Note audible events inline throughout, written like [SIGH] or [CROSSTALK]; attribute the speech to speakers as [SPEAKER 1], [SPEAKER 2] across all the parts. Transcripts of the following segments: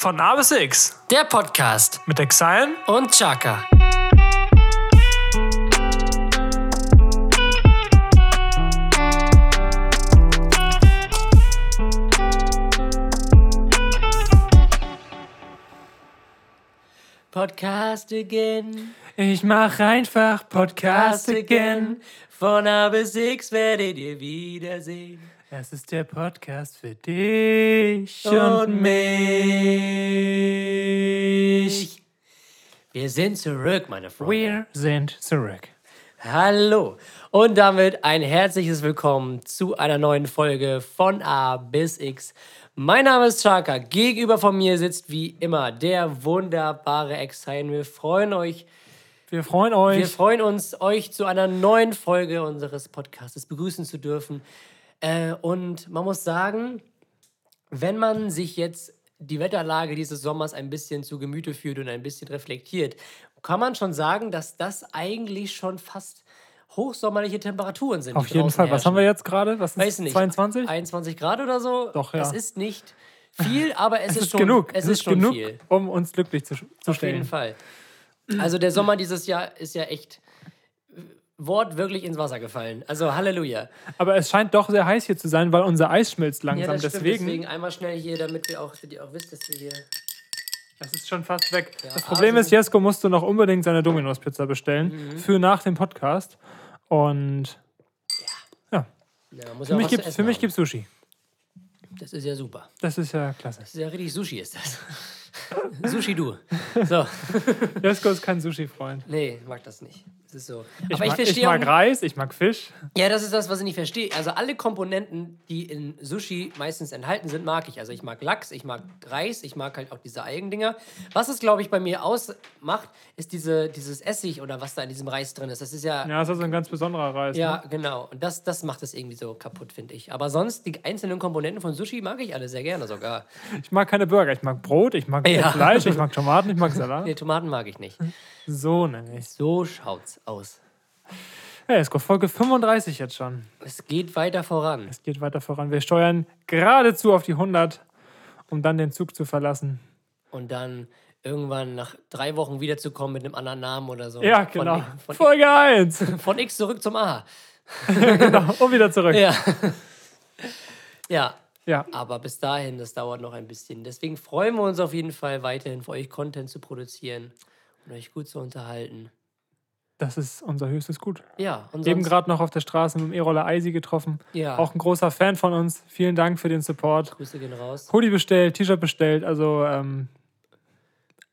[SPEAKER 1] Von A bis X
[SPEAKER 2] Der Podcast
[SPEAKER 1] mit Exile
[SPEAKER 2] und Chaka. Podcast again.
[SPEAKER 1] Ich mach einfach Podcast again.
[SPEAKER 2] Von A bis X werdet ihr wiedersehen.
[SPEAKER 1] Es ist der Podcast für dich und, mich.
[SPEAKER 2] Wir sind zurück, meine Freunde.
[SPEAKER 1] Wir sind zurück.
[SPEAKER 2] Hallo und damit ein herzliches Willkommen zu einer neuen Folge von A bis X. Mein Name ist Chaka. Gegenüber von mir sitzt wie immer der wunderbare Exile. Wir freuen euch,
[SPEAKER 1] Wir freuen euch.
[SPEAKER 2] wir freuen uns, euch zu einer neuen Folge unseres Podcasts begrüßen zu dürfen. Äh, und man muss sagen, wenn man sich jetzt die Wetterlage dieses Sommers ein bisschen zu Gemüte führt und ein bisschen reflektiert, kann man schon sagen, dass das eigentlich schon fast hochsommerliche Temperaturen sind.
[SPEAKER 1] Auf jeden Fall. Was
[SPEAKER 2] herrschen.
[SPEAKER 1] haben wir jetzt gerade? Was ist
[SPEAKER 2] Weiß nicht.
[SPEAKER 1] 22?
[SPEAKER 2] 21 Grad oder so?
[SPEAKER 1] Doch, ja.
[SPEAKER 2] Es ist nicht viel, aber es,
[SPEAKER 1] es
[SPEAKER 2] ist,
[SPEAKER 1] ist
[SPEAKER 2] schon
[SPEAKER 1] genug.
[SPEAKER 2] Es ist, schon
[SPEAKER 1] genug,
[SPEAKER 2] viel.
[SPEAKER 1] um uns glücklich zu, zu
[SPEAKER 2] Auf
[SPEAKER 1] stellen.
[SPEAKER 2] jeden Fall. Also der Sommer dieses Jahr ist ja echt äh, wortwörtlich ins Wasser gefallen. Also Halleluja.
[SPEAKER 1] Aber es scheint doch sehr heiß hier zu sein, weil unser Eis schmilzt langsam.
[SPEAKER 2] das stimmt.
[SPEAKER 1] deswegen,
[SPEAKER 2] deswegen einmal schnell hier, damit wir auch, damit ihr auch wisst, dass wir hier.
[SPEAKER 1] es ist schon fast weg.
[SPEAKER 2] Ja,
[SPEAKER 1] das Problem
[SPEAKER 2] also-
[SPEAKER 1] ist, Jesko musste noch unbedingt seine Domino's-Pizza bestellen
[SPEAKER 2] Mhm.
[SPEAKER 1] für nach dem Podcast. Und ja,
[SPEAKER 2] Ja, muss
[SPEAKER 1] für
[SPEAKER 2] ja
[SPEAKER 1] mich gibt für mich
[SPEAKER 2] haben.
[SPEAKER 1] gibt's Sushi.
[SPEAKER 2] Das ist ja super.
[SPEAKER 1] Das ist ja klasse.
[SPEAKER 2] Das ist ja richtig Sushi ist das. Sushi du. So. [LAUGHS]
[SPEAKER 1] Jesko ist kein Sushi-Freund.
[SPEAKER 2] Nee, mag das nicht. Das ist so.
[SPEAKER 1] Ich,
[SPEAKER 2] Aber ich
[SPEAKER 1] mag, ich
[SPEAKER 2] verstehe
[SPEAKER 1] mag
[SPEAKER 2] auch,
[SPEAKER 1] Reis, ich mag Fisch.
[SPEAKER 2] Ja, das ist das, was ich nicht verstehe. Also alle Komponenten, die in Sushi meistens enthalten sind, mag ich. Also ich mag Lachs, ich mag Reis, ich mag halt auch diese Algendinger. Was es, glaube ich, bei mir ausmacht, ist diese, dieses Essig oder was da in diesem Reis drin ist. Das ist ja, ja,
[SPEAKER 1] Ja, das ist ein ganz besonderer Reis. Ne?
[SPEAKER 2] genau. Und das, das macht es irgendwie so kaputt, finde ich. Aber sonst, die einzelnen Komponenten von Sushi mag ich alle sehr gerne sogar.
[SPEAKER 1] Ich mag keine Burger. Ich mag Brot, ich mag
[SPEAKER 2] Ja.
[SPEAKER 1] Fleisch, ich mag Tomaten, ich mag [LAUGHS] Salat.
[SPEAKER 2] Nee, Tomaten mag ich nicht.
[SPEAKER 1] So nämlich.
[SPEAKER 2] So schaut's aus.
[SPEAKER 1] Ja, Jesko, Folge 35 jetzt schon.
[SPEAKER 2] Es geht weiter voran.
[SPEAKER 1] Es geht weiter voran. Wir steuern geradezu auf die 100, um dann den Zug zu verlassen.
[SPEAKER 2] Und dann irgendwann nach drei Wochen wiederzukommen mit einem anderen Namen oder so.
[SPEAKER 1] Ja,
[SPEAKER 2] Von-
[SPEAKER 1] genau.
[SPEAKER 2] Von,
[SPEAKER 1] Folge 1. [LAUGHS]
[SPEAKER 2] von X zurück zum A. [LAUGHS]
[SPEAKER 1] genau. Und wieder zurück.
[SPEAKER 2] Ja. ja,
[SPEAKER 1] Ja.
[SPEAKER 2] aber bis dahin, das dauert noch ein bisschen. Deswegen freuen wir uns auf jeden Fall weiterhin für euch Content zu produzieren und euch gut zu unterhalten.
[SPEAKER 1] Das ist unser höchstes Gut.
[SPEAKER 2] Ja, und
[SPEAKER 1] Eben gerade noch auf der Straße mit dem E-Roller Eisi getroffen.
[SPEAKER 2] ja,
[SPEAKER 1] Auch ein großer Fan von uns. Vielen Dank für den Support.
[SPEAKER 2] Grüße gehen raus.
[SPEAKER 1] Hoodie bestellt, T-Shirt bestellt. Also ähm,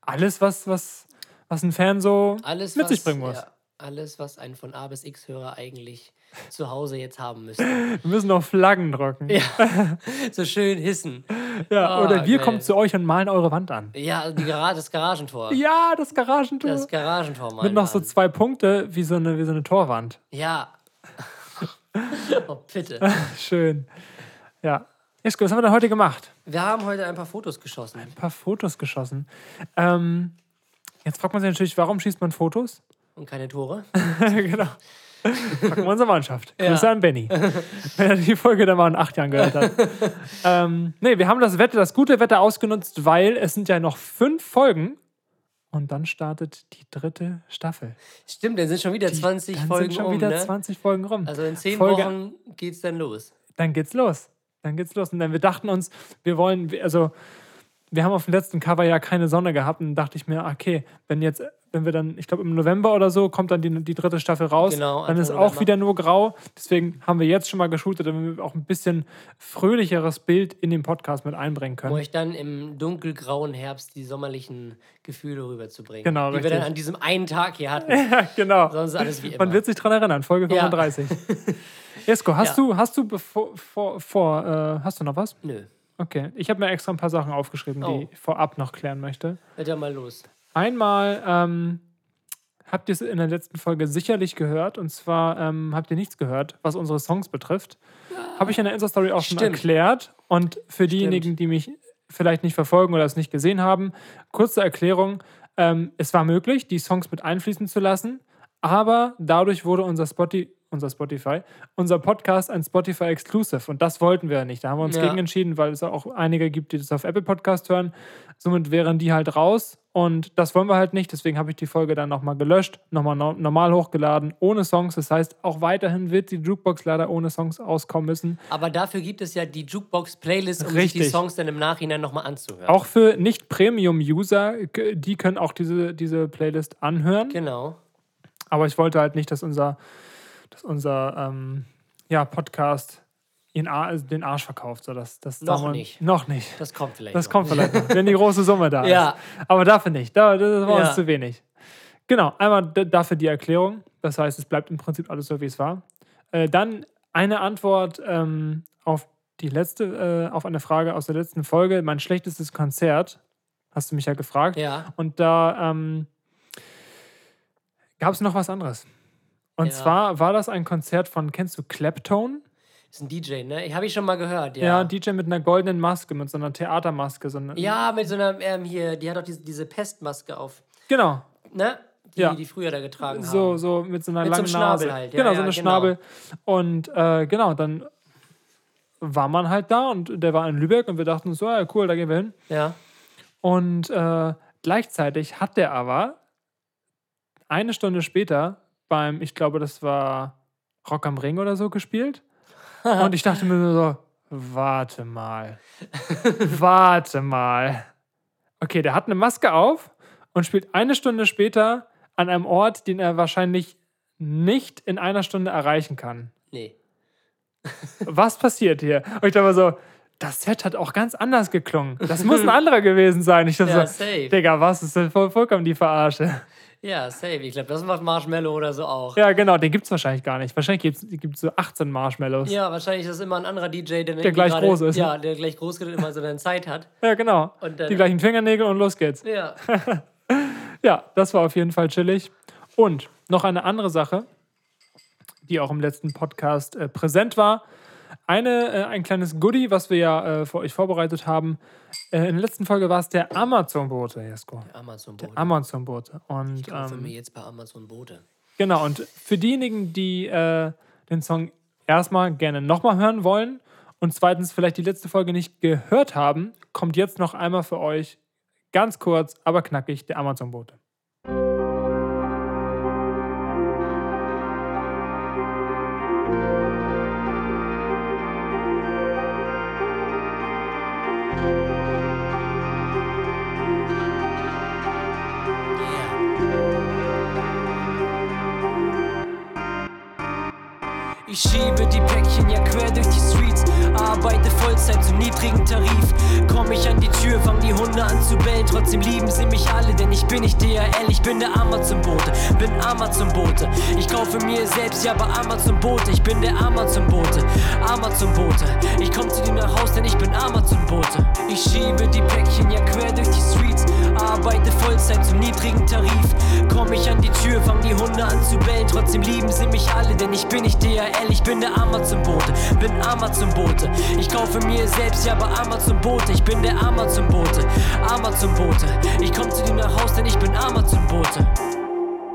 [SPEAKER 1] alles, was, was, was ein Fan so
[SPEAKER 2] Alles,
[SPEAKER 1] mit
[SPEAKER 2] was,
[SPEAKER 1] sich bringen muss.
[SPEAKER 2] Ja, alles, was ein von A bis X-Hörer eigentlich zu Hause jetzt haben müsste. [LAUGHS]
[SPEAKER 1] Wir müssen noch Flaggen drücken.
[SPEAKER 2] ja, [LAUGHS] so schön hissen.
[SPEAKER 1] Ja,
[SPEAKER 2] Ah,
[SPEAKER 1] oder wir
[SPEAKER 2] geil.
[SPEAKER 1] kommen zu euch und malen eure Wand an.
[SPEAKER 2] Ja, die Gara das Garagentor. [LAUGHS]
[SPEAKER 1] Ja, das Garagentor.
[SPEAKER 2] Das Garagentor mal.
[SPEAKER 1] Mit noch so zwei Punkte wie so eine, wie so eine Torwand.
[SPEAKER 2] Ja. oh, bitte.
[SPEAKER 1] Schön. Ja. Jesko, was haben wir denn heute gemacht?
[SPEAKER 2] Wir haben heute ein paar Fotos geschossen.
[SPEAKER 1] Ein paar Fotos geschossen. Ähm, jetzt fragt man sich natürlich, warum schießt man Fotos?
[SPEAKER 2] Und keine Tore. [LAUGHS]
[SPEAKER 1] genau. Fragen wir unsere Mannschaft.
[SPEAKER 2] Ja.
[SPEAKER 1] Grüße an Benny. [LAUGHS] Wenn er die Folge dann mal in acht Jahren gehört hat. [LAUGHS] ähm, nee, wir haben das Wetter, das gute Wetter ausgenutzt, weil es sind ja noch fünf Folgen und dann startet die dritte Staffel.
[SPEAKER 2] Stimmt, dann sind schon wieder 20
[SPEAKER 1] dann
[SPEAKER 2] Folgen
[SPEAKER 1] sind schon
[SPEAKER 2] um,
[SPEAKER 1] wieder
[SPEAKER 2] ne?
[SPEAKER 1] 20 Folgen rum.
[SPEAKER 2] Also in 10
[SPEAKER 1] Folge-
[SPEAKER 2] Wochen geht's dann los.
[SPEAKER 1] dann geht's los. Dann geht's los. Und dann wir dachten uns, wir wollen, also wir haben auf dem letzten Cover ja keine Sonne gehabt und dachte ich mir, okay, wenn jetzt, wenn wir dann, ich glaube im November oder so, kommt dann die, die dritte Staffel raus,
[SPEAKER 2] Genau,
[SPEAKER 1] dann ist auch
[SPEAKER 2] November.
[SPEAKER 1] wieder nur grau. Deswegen haben wir jetzt schon mal geshootet, damit wir auch ein bisschen fröhlicheres Bild in den Podcast mit einbringen
[SPEAKER 2] Um
[SPEAKER 1] können.
[SPEAKER 2] euch dann im dunkelgrauen Herbst die sommerlichen Gefühle rüberzubringen.
[SPEAKER 1] Genau,
[SPEAKER 2] Die wir
[SPEAKER 1] richtig.
[SPEAKER 2] dann an diesem einen Tag hier hatten. [LAUGHS]
[SPEAKER 1] Ja, genau.
[SPEAKER 2] Sonst alles wie immer.
[SPEAKER 1] Man wird sich dran erinnern, Folge
[SPEAKER 2] Ja.
[SPEAKER 1] 35. Jesko, [LAUGHS] hast
[SPEAKER 2] Ja.
[SPEAKER 1] du, hast du bevor, vor, vor äh, hast du noch was?
[SPEAKER 2] Nö.
[SPEAKER 1] Okay, ich habe mir extra ein paar Sachen aufgeschrieben, die
[SPEAKER 2] Oh.
[SPEAKER 1] ich vorab noch klären möchte.
[SPEAKER 2] Hört ja mal los.
[SPEAKER 1] Einmal ähm, habt ihr es in der letzten Folge sicherlich gehört, und zwar ähm, habt ihr nichts gehört, was unsere Songs betrifft. Habe ich in der Insta-Story auch schon
[SPEAKER 2] Stimmt.
[SPEAKER 1] erklärt. Und für diejenigen, die mich vielleicht nicht verfolgen oder es nicht gesehen haben, kurze Erklärung. Ähm, es war möglich, die Songs mit einfließen zu lassen, aber dadurch wurde unser Spotify unser Spotify, unser Podcast ein Spotify Exclusive. Und das wollten wir ja nicht. Da haben wir uns
[SPEAKER 2] Ja.
[SPEAKER 1] gegen entschieden, weil es auch einige gibt, die das auf Apple Podcast hören. Somit wären die halt raus. Und das wollen wir halt nicht. Deswegen habe ich die Folge dann nochmal gelöscht, nochmal no normal hochgeladen, ohne Songs. Das heißt, auch weiterhin wird die Jukebox leider ohne Songs auskommen müssen.
[SPEAKER 2] Aber dafür gibt es ja die Jukebox-Playlist, um sich die
[SPEAKER 1] Richtig.
[SPEAKER 2] Songs dann im Nachhinein nochmal anzuhören.
[SPEAKER 1] Auch für Nicht-Premium-User, die können auch diese, diese Playlist anhören.
[SPEAKER 2] Genau.
[SPEAKER 1] Aber ich wollte halt nicht, dass unser, dass unser ähm, ja, Podcast also den Arsch verkauft. So, dass, das
[SPEAKER 2] Noch
[SPEAKER 1] man-
[SPEAKER 2] nicht.
[SPEAKER 1] Noch nicht.
[SPEAKER 2] Das kommt vielleicht.
[SPEAKER 1] Das
[SPEAKER 2] noch.
[SPEAKER 1] kommt vielleicht noch, wenn die große Summe da [LAUGHS]
[SPEAKER 2] Ja.
[SPEAKER 1] ist. Aber dafür nicht. Da, das war
[SPEAKER 2] Ja.
[SPEAKER 1] uns zu wenig. Genau, einmal dafür die Erklärung. Das heißt, es bleibt im Prinzip alles so, wie es war. Äh, dann eine Antwort ähm, auf die letzte, äh, auf eine Frage aus der letzten Folge. Mein schlechtestes Konzert, hast du mich ja gefragt.
[SPEAKER 2] Ja.
[SPEAKER 1] Und da ähm, gab es noch was anderes. Und
[SPEAKER 2] Ja.
[SPEAKER 1] zwar war das ein Konzert von, kennst du Claptone?
[SPEAKER 2] Ist ein DJ, ne? Habe ich schon mal gehört,
[SPEAKER 1] Ja.
[SPEAKER 2] ja.
[SPEAKER 1] ein DJ mit einer goldenen Maske, mit so einer Theatermaske. So eine,
[SPEAKER 2] Ja, mit so einer, ähm, hier, die hat doch diese, diese Pestmaske auf,
[SPEAKER 1] Genau.
[SPEAKER 2] ne? Die,
[SPEAKER 1] Ja.
[SPEAKER 2] die früher da getragen
[SPEAKER 1] So,
[SPEAKER 2] haben.
[SPEAKER 1] so mit so einer
[SPEAKER 2] Mit so
[SPEAKER 1] langen
[SPEAKER 2] einem Schnabel
[SPEAKER 1] Nase.
[SPEAKER 2] halt, ja,
[SPEAKER 1] genau,
[SPEAKER 2] ja,
[SPEAKER 1] so eine
[SPEAKER 2] genau.
[SPEAKER 1] Schnabel. Und äh, genau, dann war man halt da und der war in Lübeck und wir dachten so, ja, cool, da gehen wir hin.
[SPEAKER 2] Ja.
[SPEAKER 1] Und äh, gleichzeitig hat der aber eine Stunde später beim, ich glaube, das war Rock am Ring oder so gespielt. [LAUGHS] und ich dachte mir so, warte mal. [LAUGHS] warte mal. Okay, der hat eine Maske auf und spielt eine Stunde später an einem Ort, den er wahrscheinlich nicht in einer Stunde erreichen kann.
[SPEAKER 2] Nee. [LAUGHS]
[SPEAKER 1] Was passiert hier? Und ich dachte mir so, das Set hat auch ganz anders geklungen. Das muss ein anderer gewesen sein. Ich dachte
[SPEAKER 2] Ja,
[SPEAKER 1] so,
[SPEAKER 2] safe.
[SPEAKER 1] Digga, was ist denn voll, vollkommen die Verarsche?
[SPEAKER 2] Ja, safe. Ich glaube, das macht Marshmallow oder so auch.
[SPEAKER 1] Ja, genau, den gibt es wahrscheinlich gar nicht. Wahrscheinlich gibt es so 18 Marshmallows. Ja,
[SPEAKER 2] Ja, wahrscheinlich ist immer ein anderer DJ, der,
[SPEAKER 1] Der gleich groß ist?
[SPEAKER 2] Ja, der gleich groß ist und immer so eine Zeit hat.
[SPEAKER 1] genau.
[SPEAKER 2] Und dann-
[SPEAKER 1] die gleichen Fingernägel und los geht's.
[SPEAKER 2] Ja. [LAUGHS]
[SPEAKER 1] Ja, das war auf jeden Fall chillig. Und noch eine andere Sache, die auch im letzten Podcast äh, präsent war. Eine, äh, ein kleines Goodie, was wir ja äh, für euch vorbereitet haben. Äh, in der letzten Folge war es der Amazon-Bote, Jesko.
[SPEAKER 2] Amazon-Bote.
[SPEAKER 1] Amazon-Bote. Und
[SPEAKER 2] Ich kaufe
[SPEAKER 1] ähm,
[SPEAKER 2] mir jetzt bei Amazon Boote.
[SPEAKER 1] Genau, und für diejenigen, die äh, den Song erstmal gerne nochmal hören wollen und zweitens vielleicht die letzte Folge nicht gehört haben, kommt jetzt noch einmal für euch ganz kurz, aber knackig der Amazon-Bote.
[SPEAKER 3] Ich schiebe die Päckchen ja quer durch die Streets, arbeite Vollzeit zum niedrigen Tarif. Komm ich an die Tür, fang die Hunde an zu bellen, trotzdem lieben sie mich alle, denn ich bin nicht DHL, ich bin der Amazon-Bote, bin Amazon-Bote. Ich kaufe mir selbst ja bei Amazon-Bote, ich bin der Amazon-Bote, Amazon-Bote. Ich komm zu dir nach Haus, denn ich bin Amazon-Bote. Ich schiebe die Päckchen ja quer durch die Streets, arbeite Vollzeit zum niedrigen Tarif. Komm ich an die Tür, fang die Hunde an zu bellen, trotzdem lieben sie mich alle, denn ich bin nicht DHL, ich bin der Amazon-Bote, bin Amazon-Bote. Ich kaufe mir selbst ja bei Amazon-Bote, ich bin der Amazon-Bote, Amazon-Bote. Ich komm zu dir nach Haus, denn ich bin Amazon-Bote.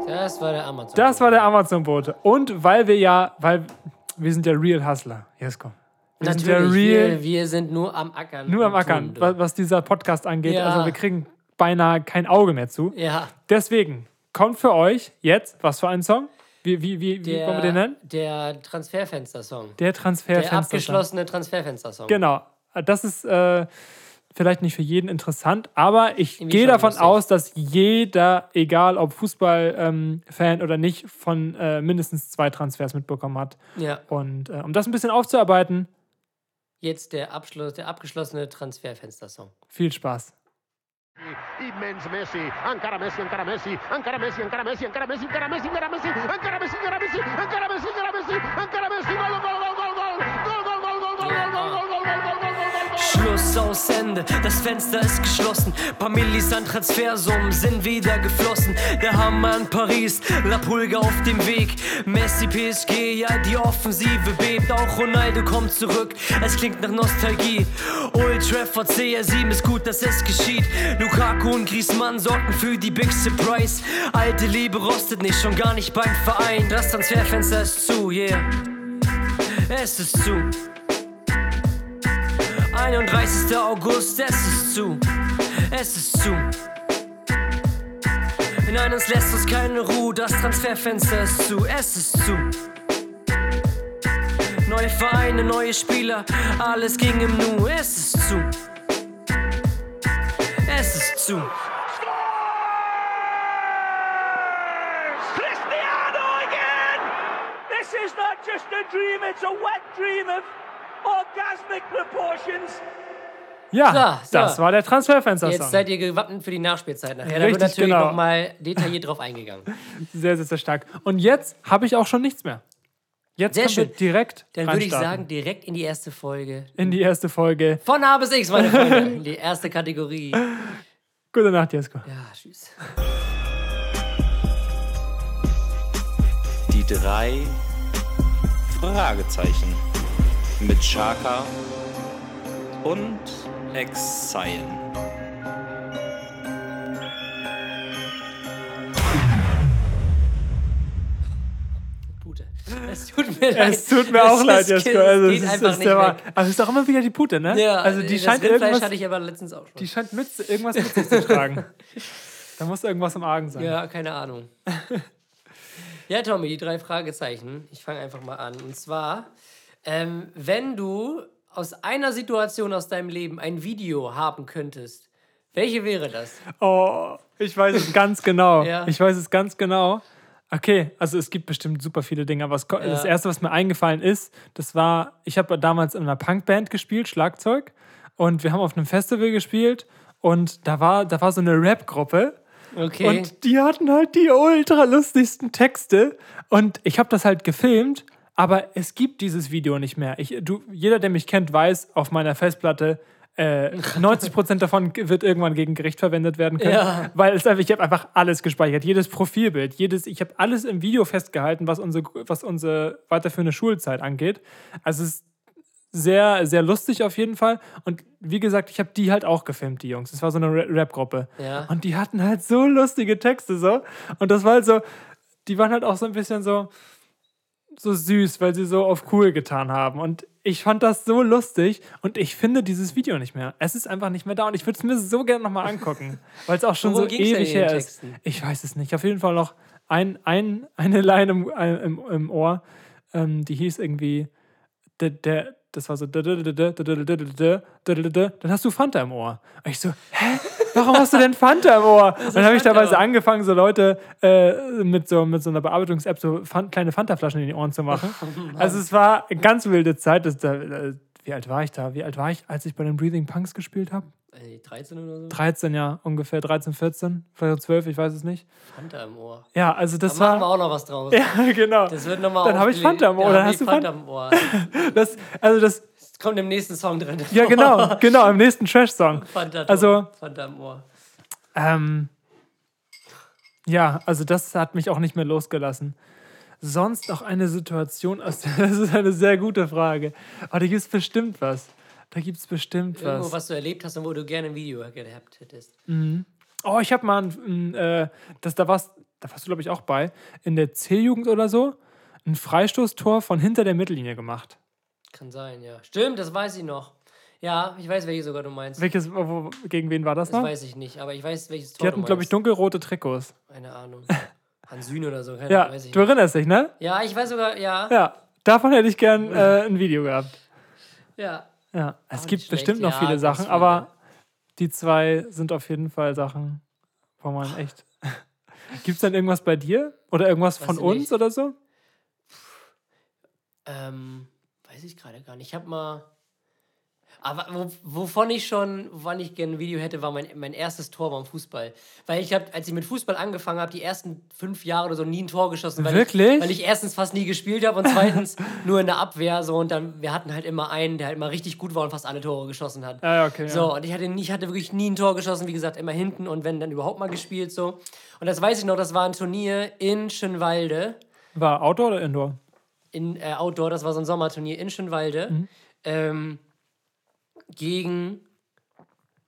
[SPEAKER 2] Das war der Amazon.
[SPEAKER 1] Das war der Amazon-Bote. Und weil wir ja, weil wir sind ja Real Hustler. Jetzt komm. Wir sind ja
[SPEAKER 2] Natürlich,
[SPEAKER 1] real,
[SPEAKER 2] wir, wir sind nur am Ackern.
[SPEAKER 1] nur am Ackern,
[SPEAKER 2] tun,
[SPEAKER 1] wa- was dieser Podcast angeht.
[SPEAKER 2] Ja.
[SPEAKER 1] Also wir kriegen beinahe kein Auge mehr zu.
[SPEAKER 2] Ja,
[SPEAKER 1] Deswegen kommt für euch jetzt, was für ein Song? Wie, wie, wie, wie
[SPEAKER 2] der,
[SPEAKER 1] wollen wir den nennen?
[SPEAKER 2] der Transferfenster-Song.
[SPEAKER 1] Der
[SPEAKER 2] Der
[SPEAKER 1] Transferfenster.
[SPEAKER 2] abgeschlossene Transferfenster-Song.
[SPEAKER 1] Genau. Das ist äh, vielleicht nicht für jeden interessant, aber ich gehe davon
[SPEAKER 2] lustig.
[SPEAKER 1] aus, dass jeder, egal ob Fußball-Fan ähm, oder nicht, von äh, mindestens zwei Transfers mitbekommen hat.
[SPEAKER 2] Ja,
[SPEAKER 1] Und äh, um das ein bisschen aufzuarbeiten,
[SPEAKER 2] jetzt der, Abschluss, der abgeschlossene Transferfenster-Song.
[SPEAKER 1] viel Spaß.
[SPEAKER 4] Immens Messi, encara Messi, encara Messi, encara Messi, encara Messi, encara Messi, encara Messi, encara Messi, encara Messi, encara Messi, encara Messi, encara Messi, encara Messi, gol,
[SPEAKER 3] Schluss aus Ende. Das Fenster ist geschlossen. Paar an Transfersummen sind wieder geflossen. Der Hammer in Paris, La Pulga auf dem Weg. Messi, PSG, ja, die Offensive bebt. Auch Ronaldo kommt zurück. Es klingt nach Nostalgie. Old Trafford CR7 ist gut, dass es geschieht. Lukaku und Griezmann sorgten für die Big Surprise. Alte Liebe rostet nicht, schon gar nicht beim Verein. Das Transferfenster ist zu, yeah. Es ist zu. 31. August, es ist zu. Es ist zu. Nein, uns lässt uns keine Ruhe, das Transferfenster ist zu. Es ist zu. Neue Vereine, neue Spieler, alles ging im Nu. Es ist zu. Es ist zu.
[SPEAKER 5] Cristiano again! This is not just a dream, it's a wet dream of orgasmic proportions.
[SPEAKER 1] Ja,
[SPEAKER 2] So, so.
[SPEAKER 1] das war der transferfenster
[SPEAKER 2] Jetzt seid ihr gewappnet für die Nachspielzeit nachher. Da wird natürlich
[SPEAKER 1] genau.
[SPEAKER 2] nochmal detailliert drauf eingegangen. [LAUGHS]
[SPEAKER 1] Sehr, sehr, sehr stark. Und jetzt habe ich auch schon nichts mehr. Jetzt
[SPEAKER 2] Sehr schön.
[SPEAKER 1] direkt
[SPEAKER 2] Dann würde ich sagen, direkt in die erste Folge.
[SPEAKER 1] in die erste Folge.
[SPEAKER 2] Von A bis X, meine [LAUGHS] Freunde. Die erste Kategorie.
[SPEAKER 1] Gute Nacht, Jesko.
[SPEAKER 2] Ja, tschüss.
[SPEAKER 6] Die drei Fragezeichen mit Chaka und Exile.
[SPEAKER 2] Pute. Es tut mir leid.
[SPEAKER 1] Es tut mir auch leid, Jesko.
[SPEAKER 2] Es
[SPEAKER 1] Also,
[SPEAKER 2] geht
[SPEAKER 1] es ist, ist
[SPEAKER 2] nicht
[SPEAKER 1] der
[SPEAKER 2] weg.
[SPEAKER 1] Aber es ist doch immer wieder die Pute, ne?
[SPEAKER 2] Ja,
[SPEAKER 1] also die
[SPEAKER 2] das
[SPEAKER 1] scheint
[SPEAKER 2] Rindfleisch
[SPEAKER 1] irgendwas,
[SPEAKER 2] hatte ich aber letztens auch schon.
[SPEAKER 1] die scheint mit, irgendwas mit sich zu [LAUGHS] tragen. Da muss irgendwas im Argen sein.
[SPEAKER 2] Ja, keine Ahnung. [LAUGHS] ja, Tommy, die drei Fragezeichen. Ich fange einfach mal an. Und zwar, ähm, wenn du aus einer Situation aus deinem Leben ein Video haben könntest, welche wäre das?
[SPEAKER 1] Oh, ich weiß es ganz genau. [LAUGHS]
[SPEAKER 2] Ja.
[SPEAKER 1] Ich weiß es ganz genau. Okay, also es gibt bestimmt super viele Dinge, aber ko- das erste, was mir eingefallen ist, das war, ich habe damals in einer Punkband gespielt, Schlagzeug, und wir haben auf einem Festival gespielt und da war, da war so eine Rap-Gruppe
[SPEAKER 2] Okay.
[SPEAKER 1] und die hatten halt die ultra lustigsten Texte und ich habe das halt gefilmt, aber es gibt dieses Video nicht mehr. Ich, du, jeder, der mich kennt, weiß, auf meiner Festplatte äh, 90% davon wird irgendwann gegen Gericht verwendet werden können,
[SPEAKER 2] Ja.
[SPEAKER 1] weil es einfach, ich habe einfach alles gespeichert, jedes Profilbild, jedes, ich habe alles im Video festgehalten, was unsere, was unsere weiterführende Schulzeit angeht. Also es ist sehr, sehr lustig auf jeden Fall. Und wie gesagt, ich habe die halt auch gefilmt, die Jungs. Das war so eine Ra- Rap-Gruppe.
[SPEAKER 2] Ja.
[SPEAKER 1] Und die hatten halt so lustige Texte so. Und das war halt so, die waren halt auch so ein bisschen so, so süß, weil sie so auf cool getan haben. Und ich fand das so lustig und ich finde dieses Video nicht mehr. Es ist einfach nicht mehr da und ich würde es mir so gerne nochmal angucken, [LAUGHS] weil es auch schon
[SPEAKER 2] Worum
[SPEAKER 1] so ewig her ist. Ich weiß es nicht. Auf jeden Fall noch ein, ein, eine Line im, im, im Ohr, ähm, die hieß irgendwie, der, der, das war so, dann hast du Fanta im Ohr. Und ich so, hä? Warum hast du denn Fanta im Ohr? Und dann habe ich teilweise
[SPEAKER 2] im Ohr.
[SPEAKER 1] angefangen, so Leute äh, mit, so, mit so einer Bearbeitungs-App so Fan kleine Fanta-Flaschen in die Ohren zu machen. also es war eine ganz wilde Zeit. Das, da, äh, wie alt war ich da? Wie alt war ich, als ich bei den Breathing Punks gespielt habe?
[SPEAKER 2] Ey, 13 oder so?
[SPEAKER 1] 13, ja, ungefähr 13, 14, vielleicht 12, ich weiß es nicht.
[SPEAKER 2] Fanta im Ohr.
[SPEAKER 1] Ja, also
[SPEAKER 2] Da
[SPEAKER 1] das
[SPEAKER 2] machen wir
[SPEAKER 1] war.
[SPEAKER 2] auch noch was draus. [LAUGHS]
[SPEAKER 1] Ja, genau.
[SPEAKER 2] Das wird nochmal
[SPEAKER 1] Dann habe ich Fanta im Ohr. Dann hast du
[SPEAKER 2] Fanta im Ohr. [LAUGHS]
[SPEAKER 1] Das, also das,
[SPEAKER 2] Das kommt im nächsten Song drin. [LAUGHS]
[SPEAKER 1] ja genau, genau, im nächsten Trash-Song.
[SPEAKER 2] Fanta,
[SPEAKER 1] Also-
[SPEAKER 2] Fanta im Ohr.
[SPEAKER 1] Ähm, ja, also das hat mich auch nicht mehr losgelassen. Sonst noch eine Situation, aus der, das ist eine sehr gute Frage. Aber da gibt es bestimmt was. Da gibt es bestimmt
[SPEAKER 2] Irgendwo,
[SPEAKER 1] was.
[SPEAKER 2] was du erlebt hast und wo du gerne ein Video gehabt hättest.
[SPEAKER 1] Oh, ich habe mal, ein, ein, äh, das, da, warst, da warst du, glaube ich, auch bei, in der C-Jugend oder so, ein Freistoßtor von hinter der Mittellinie gemacht.
[SPEAKER 2] Kann sein, ja. Stimmt, das weiß ich noch. Ja, ich weiß, welche sogar du meinst.
[SPEAKER 1] Welches, wo, gegen wen war das
[SPEAKER 2] Das
[SPEAKER 1] noch?
[SPEAKER 2] weiß ich nicht, aber ich weiß, welches Tor
[SPEAKER 1] Die hatten, glaube ich, dunkelrote Trikots.
[SPEAKER 2] Keine Ahnung. Hansün oder so, keine
[SPEAKER 1] Ja,
[SPEAKER 2] weiß ich
[SPEAKER 1] du
[SPEAKER 2] nicht.
[SPEAKER 1] erinnerst dich, ne?
[SPEAKER 2] Ja, ich weiß sogar, ja.
[SPEAKER 1] Ja, davon hätte ich gern äh, ein Video gehabt.
[SPEAKER 2] Ja.
[SPEAKER 1] Ja, es
[SPEAKER 2] Auch
[SPEAKER 1] gibt
[SPEAKER 2] schlecht,
[SPEAKER 1] bestimmt noch
[SPEAKER 2] ja,
[SPEAKER 1] viele Sachen,
[SPEAKER 2] viele.
[SPEAKER 1] aber die zwei sind auf jeden Fall Sachen, wo man echt. [LAUGHS] Gibt es denn irgendwas bei dir? Oder irgendwas von
[SPEAKER 2] du
[SPEAKER 1] uns
[SPEAKER 2] nicht.
[SPEAKER 1] oder so?
[SPEAKER 2] Ähm, weiß ich gerade gar nicht. Ich habe mal. Aber wo, wovon ich schon, wovon ich gerne ein Video hätte, war mein, mein erstes Tor beim Fußball. Weil ich habe, als ich mit Fußball angefangen habe, die ersten fünf Jahre oder so nie ein Tor geschossen. Weil
[SPEAKER 1] Wirklich?
[SPEAKER 2] Ich, weil ich erstens fast nie gespielt habe und zweitens [LAUGHS] nur in der Abwehr. So, und dann, wir hatten halt immer einen, der halt mal richtig gut war und fast alle Tore geschossen hat.
[SPEAKER 1] Ah, okay,
[SPEAKER 2] So,
[SPEAKER 1] ja.
[SPEAKER 2] und ich hatte, ich hatte wirklich nie ein Tor geschossen, wie gesagt, immer hinten und wenn dann überhaupt mal gespielt. so. Und das weiß ich noch, das war ein Turnier in Schönwalde
[SPEAKER 1] War Outdoor oder Indoor?
[SPEAKER 2] in äh, Outdoor, das war so ein Sommerturnier in Schönwalde,
[SPEAKER 1] Mhm.
[SPEAKER 2] ähm, gegen,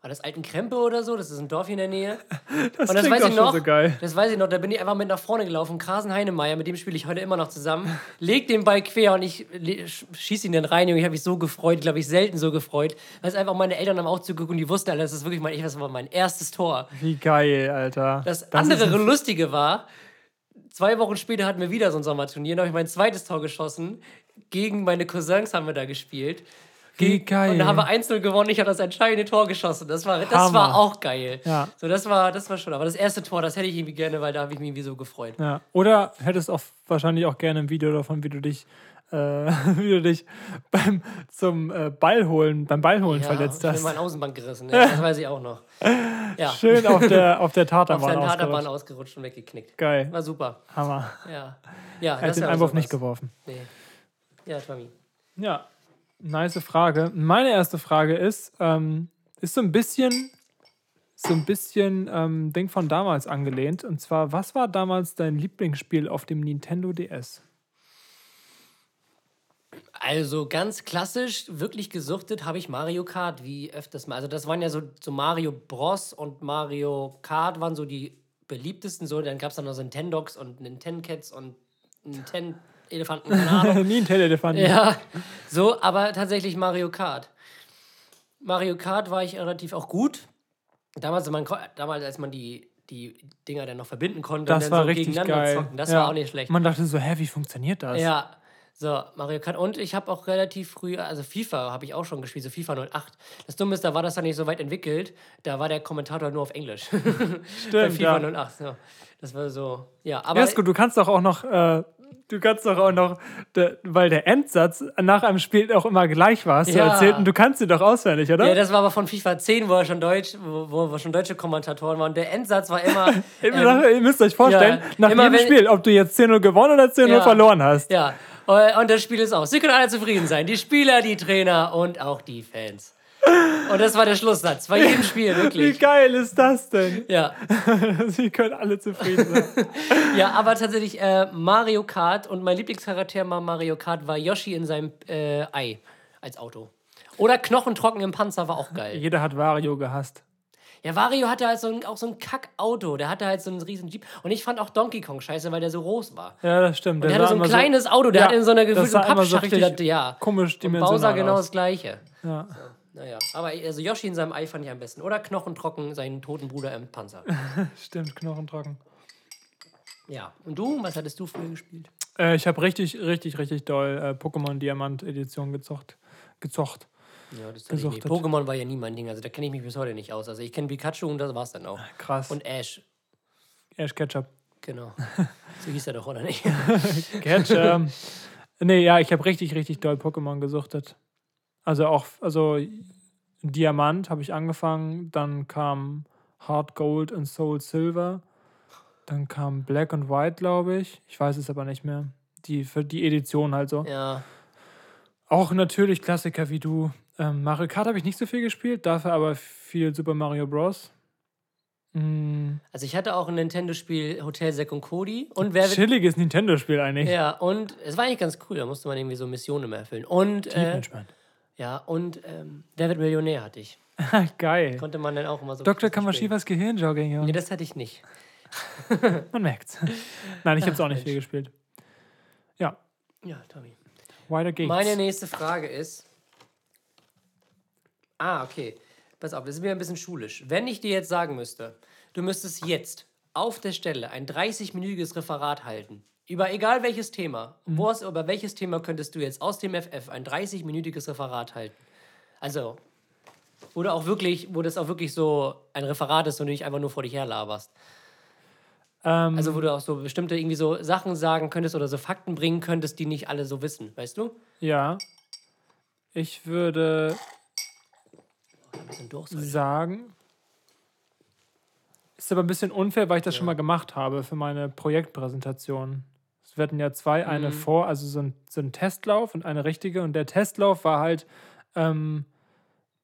[SPEAKER 2] war das Altenkrempe oder so? Das ist ein Dorf hier in der Nähe. [LAUGHS]
[SPEAKER 1] Das,
[SPEAKER 2] Und das weiß
[SPEAKER 1] auch
[SPEAKER 2] ich noch.
[SPEAKER 1] so geil.
[SPEAKER 2] Das weiß ich noch. Da bin ich einfach mit nach vorne gelaufen. Krasen Heinemeier, mit dem spiele ich heute immer noch zusammen. [LAUGHS] Leg den Ball quer und ich le- sch- schieß ihn dann rein. Und ich habe mich so gefreut, glaube ich, selten so gefreut. Weil es einfach meine Eltern haben auch zugeguckt und die wussten alle, das ist wirklich mein, das war mein erstes Tor.
[SPEAKER 1] Wie geil, Alter.
[SPEAKER 2] Das,
[SPEAKER 1] ist
[SPEAKER 2] andere Lustige war, zwei Wochen später hatten wir wieder so ein Sommerturnier. Da habe ich mein zweites Tor geschossen. Gegen meine Cousins haben wir da gespielt.
[SPEAKER 1] Wie
[SPEAKER 2] Ge-
[SPEAKER 1] geil.
[SPEAKER 2] Und da haben wir einzeln gewonnen. Ich habe das entscheidende Tor geschossen. Das war, das
[SPEAKER 1] Hammer.
[SPEAKER 2] war auch geil.
[SPEAKER 1] Ja.
[SPEAKER 2] So, das war, das war schon. Aber das erste Tor, das hätte ich irgendwie gerne, weil da habe ich mich irgendwie so gefreut.
[SPEAKER 1] Ja. Oder hättest auch wahrscheinlich auch gerne ein Video davon, wie du dich, äh, [LAUGHS] wie du dich beim zum äh, Ball holen, beim Ballholen
[SPEAKER 2] Ja,
[SPEAKER 1] verletzt
[SPEAKER 2] ich bin
[SPEAKER 1] hast.
[SPEAKER 2] mein Außenband gerissen. Ja, das weiß ich auch noch. Ja.
[SPEAKER 1] Schön auf der, [LAUGHS] auf der
[SPEAKER 2] Auf
[SPEAKER 1] Taterbahn
[SPEAKER 2] der Taterbahn
[SPEAKER 1] ausgerutscht.
[SPEAKER 2] ausgerutscht und weggeknickt.
[SPEAKER 1] Geil.
[SPEAKER 2] War super.
[SPEAKER 1] Hammer.
[SPEAKER 2] Ja. Ja,
[SPEAKER 1] Er hat den Einwurf nicht geworfen.
[SPEAKER 2] Nee. Ja, Tommy.
[SPEAKER 1] Ja, nice Frage. Meine erste Frage ist, ähm, ist so ein bisschen, so ein bisschen ähm, Ding von damals angelehnt. Und zwar, was war damals dein Lieblingsspiel auf dem Nintendo DS?
[SPEAKER 2] Also ganz klassisch, wirklich gesuchtet habe ich Mario Kart, wie öfters mal. Also das waren ja so, so Mario Bros. und Mario Kart waren so die beliebtesten. So, dann gab es dann noch so Nintendogs und Nintendo-Cats und Nintendo-Elefanten, keine Ahnung. [LAUGHS]
[SPEAKER 1] Nintendo-Elefant.
[SPEAKER 2] ja, so, aber tatsächlich Mario Kart. Mario Kart war ich relativ auch gut. Damals, man, damals als man die, die Dinger dann noch verbinden konnte
[SPEAKER 1] Das
[SPEAKER 2] und dann
[SPEAKER 1] war
[SPEAKER 2] so
[SPEAKER 1] richtig
[SPEAKER 2] gegeneinander
[SPEAKER 1] geil.
[SPEAKER 2] zocken. Das
[SPEAKER 1] ja.
[SPEAKER 2] war auch nicht schlecht.
[SPEAKER 1] Man dachte so, hä, wie funktioniert das?
[SPEAKER 2] Ja, so, Mario Kart. Und ich habe auch relativ früh, also FIFA habe ich auch schon gespielt, so FIFA 08. Das Dumme ist, da war das dann nicht so weit entwickelt. Da war der Kommentator nur auf Englisch. [LAUGHS] Bei
[SPEAKER 1] Stimmt,
[SPEAKER 2] FIFA
[SPEAKER 1] ja.
[SPEAKER 2] 08. Ja. Das war so, ja. Aber
[SPEAKER 1] Ja, ist gut, du kannst doch auch noch, äh, du kannst doch auch noch, weil der Endsatz nach einem Spiel auch immer gleich war, hast du
[SPEAKER 2] Ja.
[SPEAKER 1] erzählt, und du kannst sie doch auswendig, oder?
[SPEAKER 2] Ja, das war aber von FIFA 10, wo er schon Deutsch, wo, wo schon deutsche Kommentatoren waren. Der Endsatz war immer. [LAUGHS] Ähm,
[SPEAKER 1] Ihr müsst euch vorstellen,
[SPEAKER 2] ja,
[SPEAKER 1] nach jedem Spiel, ob du jetzt 10-0 gewonnen oder 10-0
[SPEAKER 2] Ja.
[SPEAKER 1] verloren hast.
[SPEAKER 2] ja. Und das Spiel ist aus. Sie können alle zufrieden sein. Die Spieler, die Trainer und auch die Fans. Und das war der Schlusssatz. Bei jedem Spiel,
[SPEAKER 1] Wie
[SPEAKER 2] wirklich.
[SPEAKER 1] geil ist das denn?
[SPEAKER 2] Ja. [LAUGHS]
[SPEAKER 1] Sie können alle zufrieden sein. [LAUGHS]
[SPEAKER 2] Ja, aber tatsächlich äh, Mario Kart und mein Lieblingscharakter mal Mario Kart war Yoshi in seinem äh, Ei als Auto. Oder Knochentrocken im Panzer war auch geil.
[SPEAKER 1] Jeder hat Wario gehasst.
[SPEAKER 2] Ja, Wario hatte halt so ein, auch so ein Kack-Auto. Der hatte halt so einen riesen Jeep. Und ich fand auch Donkey Kong scheiße, weil der so groß war.
[SPEAKER 1] Ja, das stimmt.
[SPEAKER 2] Der hatte so ein kleines Auto, der
[SPEAKER 1] Ja,
[SPEAKER 2] hat in so einer gefühlten
[SPEAKER 1] so
[SPEAKER 2] Pappschachtel. das- ja.
[SPEAKER 1] komisch
[SPEAKER 2] Und Bowser
[SPEAKER 1] dimensional
[SPEAKER 2] genau
[SPEAKER 1] aus.
[SPEAKER 2] das gleiche.
[SPEAKER 1] Ja.
[SPEAKER 2] Naja, aber also Yoshi in seinem Ei fand ich am besten. Oder Knochentrocken, seinen toten Bruder im Panzer. [LAUGHS]
[SPEAKER 1] Stimmt, knochentrocken.
[SPEAKER 2] ja. Und du, was hattest du früher gespielt?
[SPEAKER 1] Äh, ich habe richtig, richtig, richtig doll äh, Pokémon Diamant Edition gezocht. Gezocht.
[SPEAKER 2] Ja, das ich nicht. Pokémon war ja nie mein Ding. Also da kenne ich mich bis heute nicht aus. Also ich kenne Pikachu und das war's dann auch.
[SPEAKER 1] Krass.
[SPEAKER 2] Und Ash.
[SPEAKER 1] Ash Ketchup.
[SPEAKER 2] Genau. [LAUGHS] So hieß er doch, oder nicht?
[SPEAKER 1] Ketchup. [LAUGHS] nee, ja, ich habe richtig, richtig doll Pokémon gesuchtet. Also auch, also Diamant habe ich angefangen, dann kam Hard Gold und Soul Silver. Dann kam Black and White, glaube ich. Ich weiß es aber nicht mehr. Die, für die Edition halt so.
[SPEAKER 2] ja.
[SPEAKER 1] Auch natürlich Klassiker wie du. Ähm, Mario Kart habe ich nicht so viel gespielt, dafür aber viel Super Mario Bros. Mm,
[SPEAKER 2] Also ich hatte auch ein Nintendo-Spiel Hotel Zack und Cody. Und wer
[SPEAKER 1] chilliges Nintendo-Spiel eigentlich.
[SPEAKER 2] Ja, und es war eigentlich ganz cool. Da musste man irgendwie so Missionen immer erfüllen. Und, äh. Ja, und ähm, Wer wird Millionär hatte ich. [LAUGHS]
[SPEAKER 1] Geil.
[SPEAKER 2] Konnte man dann auch immer so.
[SPEAKER 1] Dr. Kamashivas Gehirnjogging, ja.
[SPEAKER 2] Nee, das hatte ich nicht. [LAUGHS]
[SPEAKER 1] Man merkt's. Nein, ich habe es auch nicht
[SPEAKER 2] Mensch.
[SPEAKER 1] viel gespielt. Ja,
[SPEAKER 2] Ja, Tommy.
[SPEAKER 1] weiter geht's.
[SPEAKER 2] Meine nächste Frage ist. Ah, okay. Pass auf, das ist mir ein bisschen schulisch. Wenn ich dir jetzt sagen müsste, du müsstest jetzt auf der Stelle ein 30-minütiges Referat halten, über egal welches Thema,
[SPEAKER 1] Mhm.
[SPEAKER 2] wo hast, über welches Thema könntest du jetzt aus dem FF ein 30-minütiges Referat halten? Also, wo du auch wirklich, wo das auch wirklich so ein Referat ist und du nicht einfach nur vor dich herlaberst.
[SPEAKER 1] ähm,
[SPEAKER 2] Also, wo du auch so bestimmte irgendwie so Sachen sagen könntest oder so Fakten bringen könntest, die nicht alle so wissen, weißt du?
[SPEAKER 1] ja. Ich würde
[SPEAKER 2] heute.
[SPEAKER 1] sagen. Ist aber ein bisschen unfair, weil ich das schon mal gemacht habe für meine Projektpräsentation. Es werden ja zwei, eine
[SPEAKER 2] Mhm.
[SPEAKER 1] vor, also so ein, so ein Testlauf und eine richtige. Und der Testlauf war halt ähm,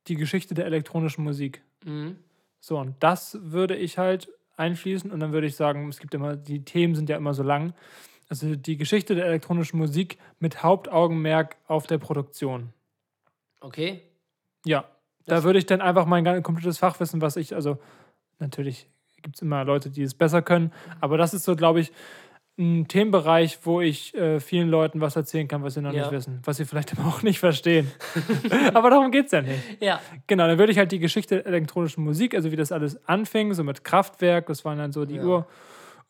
[SPEAKER 1] die Geschichte der elektronischen Musik.
[SPEAKER 2] Mhm.
[SPEAKER 1] So, und das würde ich halt einfließen und dann würde ich sagen, es gibt immer, die Themen sind ja immer so lang. Also die Geschichte der elektronischen Musik mit Hauptaugenmerk auf der Produktion.
[SPEAKER 2] Okay.
[SPEAKER 1] Ja, da würde ich dann einfach mein gan- komplettes Fachwissen, was ich, also natürlich gibt es immer Leute, die es besser können, aber das ist so, glaube ich, ein Themenbereich, wo ich äh, vielen Leuten was erzählen kann, was sie noch
[SPEAKER 2] Ja.
[SPEAKER 1] nicht wissen, was sie vielleicht [LAUGHS] aber auch nicht verstehen. [LAUGHS] aber darum geht es ja nicht.
[SPEAKER 2] Ja.
[SPEAKER 1] Genau, dann würde ich halt die Geschichte der elektronischen Musik, also wie das alles anfing, so mit Kraftwerk, das waren dann so die
[SPEAKER 2] Ja.
[SPEAKER 1] Ur,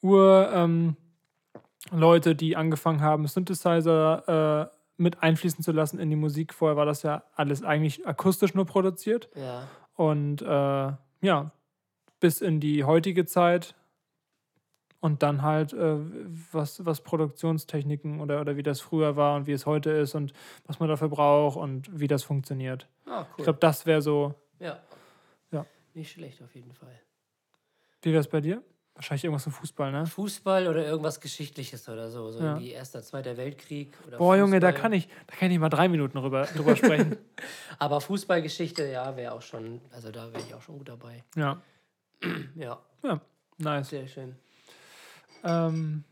[SPEAKER 1] Ur ähm, Leute, die angefangen haben, Synthesizer äh, mit einfließen zu lassen in die Musik. Vorher war das ja alles eigentlich akustisch nur produziert.
[SPEAKER 2] Ja.
[SPEAKER 1] Und äh, ja, bis in die heutige Zeit. Und dann halt, äh, was, was Produktionstechniken oder, oder wie das früher war und wie es heute ist und was man dafür braucht und wie das funktioniert.
[SPEAKER 2] Ah, cool.
[SPEAKER 1] Ich glaube, das wäre so,
[SPEAKER 2] ja.
[SPEAKER 1] Ja.
[SPEAKER 2] Nicht schlecht auf jeden Fall.
[SPEAKER 1] wie wäre es bei dir? Wahrscheinlich irgendwas im Fußball, ne?
[SPEAKER 2] Fußball oder irgendwas Geschichtliches oder so. So
[SPEAKER 1] Ja.
[SPEAKER 2] irgendwie Erster, Zweiter Weltkrieg. Oder
[SPEAKER 1] Boah, Junge, da
[SPEAKER 2] Fußball.
[SPEAKER 1] kann ich, da kann ich mal drei Minuten drüber, drüber sprechen. [LAUGHS]
[SPEAKER 2] Aber Fußballgeschichte, ja, wäre auch schon, also da wäre ich auch schon gut dabei.
[SPEAKER 1] Ja, [CLEARS THROAT]
[SPEAKER 2] Ja,
[SPEAKER 1] ja, nice.
[SPEAKER 2] sehr schön.
[SPEAKER 1] Ähm,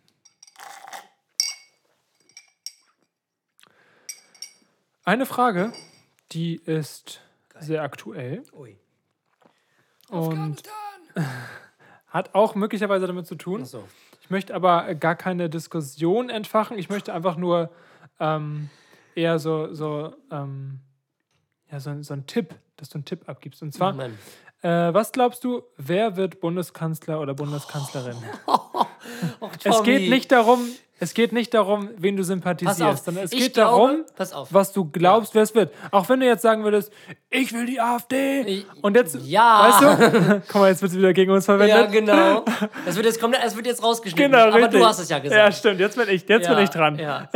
[SPEAKER 1] eine Frage, die ist sehr aktuell
[SPEAKER 2] Ui.
[SPEAKER 1] und [LAUGHS] hat auch möglicherweise damit zu tun.
[SPEAKER 2] Achso.
[SPEAKER 1] Ich möchte aber gar keine Diskussion entfachen. Ich möchte einfach nur ähm, eher so, so, ähm, ja, so, so einen Tipp, dass du einen Tipp abgibst. Und zwar, äh, was glaubst du, wer wird Bundeskanzler oder Bundeskanzlerin? [LAUGHS] [LAUGHS]
[SPEAKER 2] Och,
[SPEAKER 1] Es geht nicht darum, es geht nicht darum, wen du sympathisierst,
[SPEAKER 2] auf,
[SPEAKER 1] sondern es
[SPEAKER 2] ich
[SPEAKER 1] geht
[SPEAKER 2] glaube,
[SPEAKER 1] darum,
[SPEAKER 2] pass auf.
[SPEAKER 1] was du glaubst, wer es wird. Auch wenn du jetzt sagen würdest, ich will die AfD. Und jetzt,
[SPEAKER 2] Ja.
[SPEAKER 1] weißt du, [LAUGHS] guck mal, jetzt wird es wieder gegen uns verwendet.
[SPEAKER 2] Ja, genau. [LAUGHS] Das wird jetzt, komplett, das wird jetzt rausgeschnitten.
[SPEAKER 1] Genau,
[SPEAKER 2] aber
[SPEAKER 1] richtig.
[SPEAKER 2] du hast es ja gesagt.
[SPEAKER 1] Ja, stimmt. Jetzt bin ich, jetzt
[SPEAKER 2] Ja,
[SPEAKER 1] bin ich dran.
[SPEAKER 2] Ja.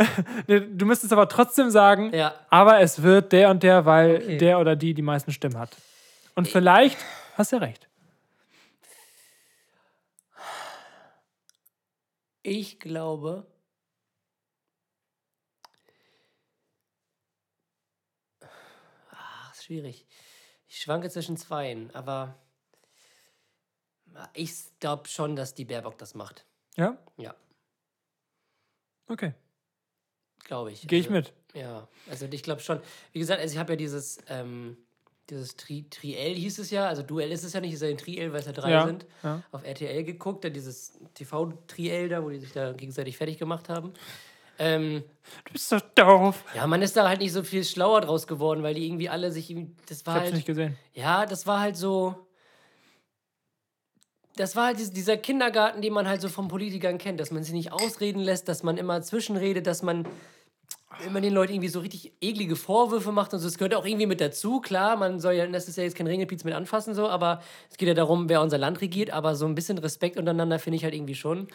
[SPEAKER 1] Du müsstest aber trotzdem sagen,
[SPEAKER 2] Ja.
[SPEAKER 1] aber es wird der und der, weil
[SPEAKER 2] Okay.
[SPEAKER 1] der oder die die meisten Stimmen hat. Und vielleicht hast du recht.
[SPEAKER 2] Ich glaube. Ach, ist schwierig. Ich schwanke zwischen zweien, aber ich glaube schon, dass die Baerbock das macht.
[SPEAKER 1] Ja?
[SPEAKER 2] Ja,
[SPEAKER 1] Okay.
[SPEAKER 2] glaube ich.
[SPEAKER 1] Gehe ich
[SPEAKER 2] Also,
[SPEAKER 1] mit.
[SPEAKER 2] Ja, also ich glaube schon. Wie gesagt, also ich habe ja dieses, ähm, dieses Tri Triell hieß es ja, also Duell ist es ja nicht, es ist ja ein Triell, weil es ja drei
[SPEAKER 1] Ja,
[SPEAKER 2] sind.
[SPEAKER 1] ja.
[SPEAKER 2] Auf RTL geguckt, dann dieses TV-Triell da, wo die sich da gegenseitig fertig gemacht haben. Ähm,
[SPEAKER 1] Du bist doch doof.
[SPEAKER 2] ja, man ist da halt nicht so viel schlauer draus geworden, weil die irgendwie alle sich das
[SPEAKER 1] Ich
[SPEAKER 2] war
[SPEAKER 1] hab's
[SPEAKER 2] halt,
[SPEAKER 1] nicht gesehen.
[SPEAKER 2] ja, das war halt so, das war halt dies- dieser Kindergarten, den man halt so von Politikern kennt, dass man sie nicht ausreden lässt, dass man immer zwischenredet, dass man immer den Leuten irgendwie so richtig eklige Vorwürfe macht und so. Das gehört auch irgendwie mit dazu, klar, man soll ja, das ist ja jetzt kein Ringelpiez mit anfassen, so, aber es geht ja darum, wer unser Land regiert, aber so ein bisschen Respekt untereinander finde ich halt irgendwie schon.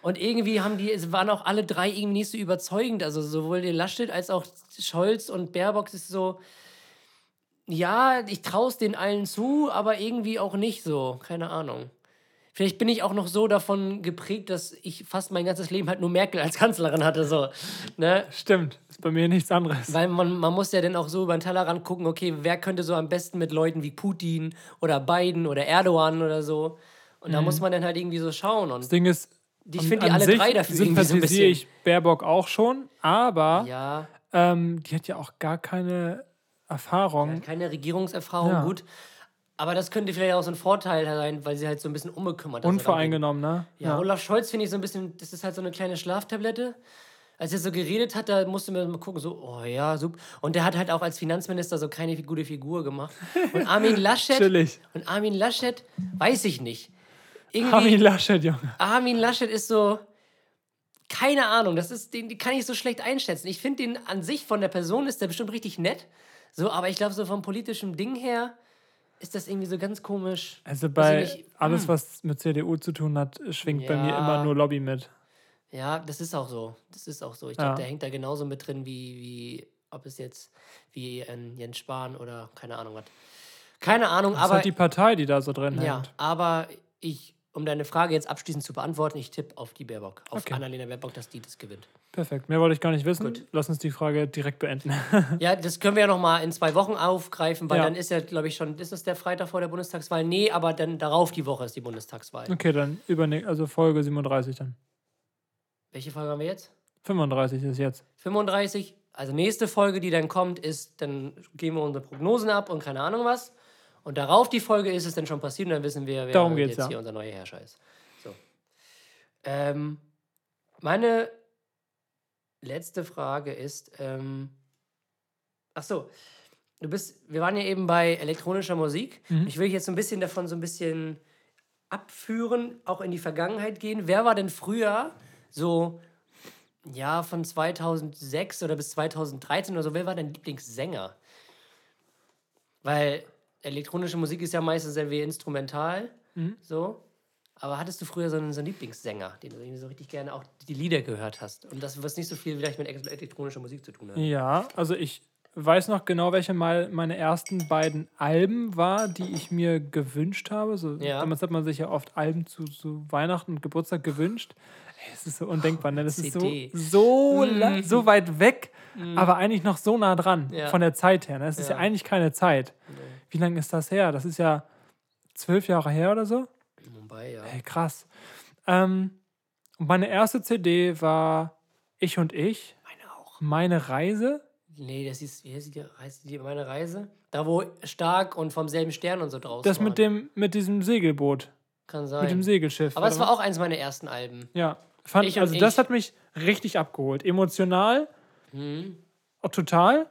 [SPEAKER 2] Und irgendwie haben die, es waren auch alle drei irgendwie nicht so überzeugend, also sowohl der Laschet als auch Scholz und Baerbock ist so, ja, ich traue es den allen zu, aber irgendwie auch nicht so, keine Ahnung. Vielleicht bin ich auch noch so davon geprägt, dass ich fast mein ganzes Leben halt nur Merkel als Kanzlerin hatte, so, ne?
[SPEAKER 1] Stimmt. Ist bei mir nichts anderes.
[SPEAKER 2] Weil man, man muss ja dann auch so über den Tellerrand gucken, okay, wer könnte so am besten mit Leuten wie Putin oder Biden oder Erdogan oder so. Und da muss man dann halt irgendwie so schauen. Und
[SPEAKER 1] Das Ding ist,
[SPEAKER 2] ich finde die alle drei dafür irgendwie so ein bisschen.
[SPEAKER 1] ich Baerbock auch schon, aber
[SPEAKER 2] Ja,
[SPEAKER 1] ähm, die hat ja auch gar keine Erfahrung.
[SPEAKER 2] keine Regierungserfahrung,
[SPEAKER 1] Ja.
[SPEAKER 2] gut. Aber das könnte vielleicht auch so ein Vorteil sein, weil sie halt so ein bisschen unbekümmert ist.
[SPEAKER 1] Unvoreingenommen, ne?
[SPEAKER 2] Ja, Olaf Scholz finde ich so ein bisschen, das ist halt so eine kleine Schlaftablette. Als er so geredet hat, da musste man mal gucken, so, oh ja, super. Und der hat halt auch als Finanzminister so keine gute Figur gemacht. Und Armin [LAUGHS] Laschet, und Armin Laschet, weiß ich nicht. Irgendwie,
[SPEAKER 1] Armin Laschet, Junge.
[SPEAKER 2] Armin Laschet ist so, keine Ahnung, das ist, den, den kann ich so schlecht einschätzen. Ich finde den an sich von der Person ist der bestimmt richtig nett. So, aber ich glaube, so vom politischen Ding her ist das irgendwie so ganz komisch.
[SPEAKER 1] Also bei
[SPEAKER 2] ich nicht,
[SPEAKER 1] alles,
[SPEAKER 2] hm.
[SPEAKER 1] was mit CDU zu tun hat, schwingt bei mir
[SPEAKER 2] Ja.
[SPEAKER 1] immer nur Lobby mit.
[SPEAKER 2] Ja, das ist auch so. Das ist auch so. Ich
[SPEAKER 1] Ja.
[SPEAKER 2] glaube, der hängt da genauso mit drin, wie, wie ob es jetzt wie ähm, Jens Spahn oder keine Ahnung was. Keine Ahnung,
[SPEAKER 1] Das ist
[SPEAKER 2] aber
[SPEAKER 1] halt die Partei, die da so drin
[SPEAKER 2] ja,
[SPEAKER 1] hängt.
[SPEAKER 2] aber ich, um deine Frage jetzt abschließend zu beantworten, ich tippe auf die Baerbock, auf
[SPEAKER 1] Okay.
[SPEAKER 2] Annalena Baerbock, dass die das gewinnt.
[SPEAKER 1] Perfekt. Mehr wollte ich gar nicht wissen.
[SPEAKER 2] Gut.
[SPEAKER 1] Lass uns die Frage direkt beenden. [LAUGHS]
[SPEAKER 2] Ja, das können wir ja noch mal in zwei Wochen aufgreifen, weil
[SPEAKER 1] Ja.
[SPEAKER 2] dann ist ja, glaube ich, schon, ist das der Freitag vor der Bundestagswahl? Nee, aber dann darauf die Woche ist die Bundestagswahl.
[SPEAKER 1] okay, dann überne also Folge 37 dann.
[SPEAKER 2] Welche Folge haben wir jetzt?
[SPEAKER 1] 35 ist jetzt.
[SPEAKER 2] 35. Also nächste Folge, die dann kommt, ist, dann geben wir unsere Prognosen ab und keine Ahnung was. Und darauf die Folge ist es dann schon passiert und dann wissen wir, wer
[SPEAKER 1] Darum geht's,
[SPEAKER 2] jetzt
[SPEAKER 1] ja.
[SPEAKER 2] hier unser neuer Herrscher ist. So. Ähm, meine letzte Frage ist, ähm, ach so, du bist, wir waren ja eben bei elektronischer Musik.
[SPEAKER 1] Mhm.
[SPEAKER 2] Ich will jetzt so ein bisschen davon so ein bisschen abführen, auch in die Vergangenheit gehen. Wer war denn früher so, ja, von 2006 oder bis 2013 oder so, wer war dein Lieblingssänger? Weil elektronische Musik ist ja meistens irgendwie instrumental, so. Aber hattest du früher so einen, so einen Lieblingssänger, den du irgendwie so richtig gerne auch die Lieder gehört hast? Und das, was nicht so viel vielleicht mit elektronischer Musik zu tun hat.
[SPEAKER 1] Ja, also ich weiß noch genau, welche mal meine ersten beiden Alben war, die ich mir gewünscht habe. So,
[SPEAKER 2] Ja.
[SPEAKER 1] Damals hat man sich ja oft Alben zu, zu Weihnachten und Geburtstag gewünscht. Es ist so undenkbar, ne? Das ist so,
[SPEAKER 2] CD.
[SPEAKER 1] so, la- so weit weg, aber eigentlich noch so nah dran.
[SPEAKER 2] Ja.
[SPEAKER 1] von der Zeit her. Ne? Es ist ja
[SPEAKER 2] Ja.
[SPEAKER 1] eigentlich keine Zeit. Wie lange ist das her? Das ist ja zwölf Jahre her oder so.
[SPEAKER 2] Wobei, ja.
[SPEAKER 1] Ey, krass. Ähm, meine erste CD war Ich und Ich,
[SPEAKER 2] Meine auch.
[SPEAKER 1] meine Reise.
[SPEAKER 2] Nee, das ist, wie heißt die, heißt die meine Reise? Da, wo Stark und vom selben Stern und so draus
[SPEAKER 1] Das
[SPEAKER 2] waren.
[SPEAKER 1] mit dem, mit diesem Segelboot,
[SPEAKER 2] Kann
[SPEAKER 1] mit
[SPEAKER 2] sein.
[SPEAKER 1] dem Segelschiff.
[SPEAKER 2] Aber es war auch eins meiner ersten Alben.
[SPEAKER 1] Ja, fand,
[SPEAKER 2] Ich
[SPEAKER 1] also das
[SPEAKER 2] Ich.
[SPEAKER 1] hat mich richtig abgeholt. Emotional,
[SPEAKER 2] Mhm.
[SPEAKER 1] auch total.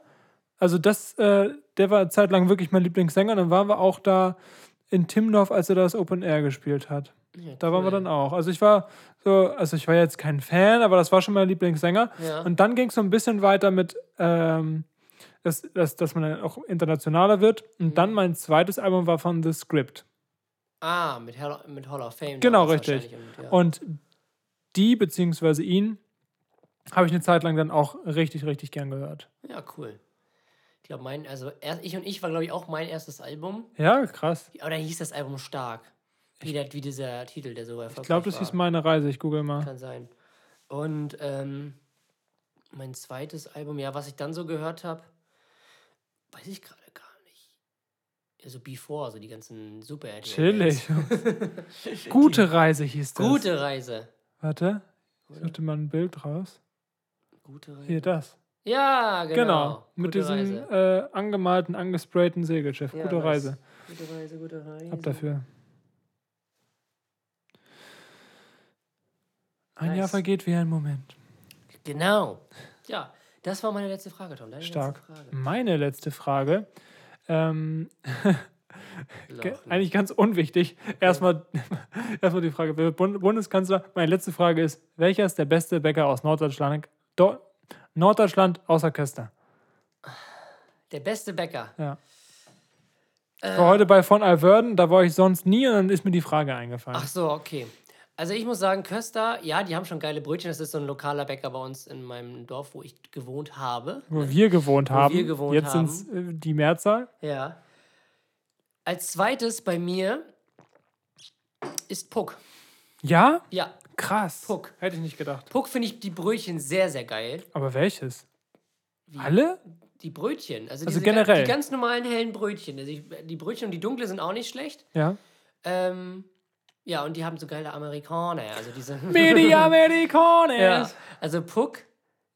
[SPEAKER 1] Also das, äh, der war zeitlang wirklich mein Lieblingssänger. Dann waren wir auch da in Timdorf, als er das Open Air gespielt hat.
[SPEAKER 2] Ja,
[SPEAKER 1] Da waren wir
[SPEAKER 2] cool.
[SPEAKER 1] dann auch. Also ich war so, also ich war jetzt kein Fan, aber das war schon mein Lieblingssänger.
[SPEAKER 2] Ja.
[SPEAKER 1] Und dann ging es so ein bisschen weiter mit, ähm, dass, dass, dass man dann auch internationaler wird. Und
[SPEAKER 2] Mhm.
[SPEAKER 1] dann mein zweites Album war von The Script.
[SPEAKER 2] Ah, mit Hall, mit Hall of Fame.
[SPEAKER 1] Genau, richtig.
[SPEAKER 2] Und, ja.
[SPEAKER 1] Und die, beziehungsweise ihn, habe ich eine Zeit lang dann auch richtig, richtig gern gehört.
[SPEAKER 2] ja, cool. Ich glaube, mein, also erst, ich und ich war, glaube ich, auch mein erstes Album.
[SPEAKER 1] Ja, krass.
[SPEAKER 2] Oder hieß das Album Stark? Wie, der, wie dieser Titel, der so erfolgreich
[SPEAKER 1] Ich glaube, das
[SPEAKER 2] war.
[SPEAKER 1] hieß meine Reise. Ich google mal.
[SPEAKER 2] Kann sein. Und ähm, mein zweites Album, ja, was ich dann so gehört habe, weiß ich gerade gar nicht. Also Before, so die ganzen super RTL
[SPEAKER 1] Chillig. [LAUGHS] Gute Reise hieß das.
[SPEAKER 2] Gute Reise.
[SPEAKER 1] Warte. Ich suchte mal ein Bild raus.
[SPEAKER 2] Gute Reise.
[SPEAKER 1] Hier, das.
[SPEAKER 2] Ja, genau.
[SPEAKER 1] Genau. Mit
[SPEAKER 2] Gute
[SPEAKER 1] diesem äh, angemalten, angesprayten Segelschiff.
[SPEAKER 2] Ja,
[SPEAKER 1] Gute
[SPEAKER 2] nice.
[SPEAKER 1] Reise.
[SPEAKER 2] Gute Reise, gute Reise.
[SPEAKER 1] Ab dafür. Ein Jahr
[SPEAKER 2] Nice.
[SPEAKER 1] vergeht wie ein Moment.
[SPEAKER 2] Genau. Ja, das war meine letzte Frage, Tom. Deine
[SPEAKER 1] Stark.
[SPEAKER 2] letzte Frage.
[SPEAKER 1] Meine letzte Frage. Ähm, [LAUGHS] eigentlich ganz unwichtig. Erstmal, [LAUGHS] erstmal die Frage, Bundeskanzler? Meine letzte Frage ist: Welcher ist der beste Bäcker aus Norddeutschland? Do Norddeutschland außer Köster.
[SPEAKER 2] Der beste Bäcker.
[SPEAKER 1] Ja.
[SPEAKER 2] Äh.
[SPEAKER 1] Ich war heute bei von Alverden, da war ich sonst nie und dann ist mir die Frage eingefallen.
[SPEAKER 2] Ach so, okay. Also ich muss sagen, Köster, ja, die haben schon geile Brötchen. Das ist so ein lokaler Bäcker bei uns in meinem Dorf, wo ich gewohnt habe.
[SPEAKER 1] Wo wir gewohnt haben.
[SPEAKER 2] wir gewohnt
[SPEAKER 1] Jetzt sind es äh, die Mehrzahl.
[SPEAKER 2] Ja. Als zweites bei mir ist Puck.
[SPEAKER 1] Ja?
[SPEAKER 2] Ja,
[SPEAKER 1] Krass.
[SPEAKER 2] Puck.
[SPEAKER 1] Hätte ich nicht gedacht.
[SPEAKER 2] Puck finde ich die Brötchen sehr, sehr geil.
[SPEAKER 1] Aber welches? Alle?
[SPEAKER 2] Die Brötchen. Also,
[SPEAKER 1] Also generell?
[SPEAKER 2] Die ganz normalen hellen Brötchen. Also die, die Brötchen und die dunkle sind auch nicht schlecht.
[SPEAKER 1] Ja.
[SPEAKER 2] Ähm, ja, und die haben so geile Amerikaner. Also diese. [LAUGHS]
[SPEAKER 1] Medi Americanes.
[SPEAKER 2] Ja, also Puck,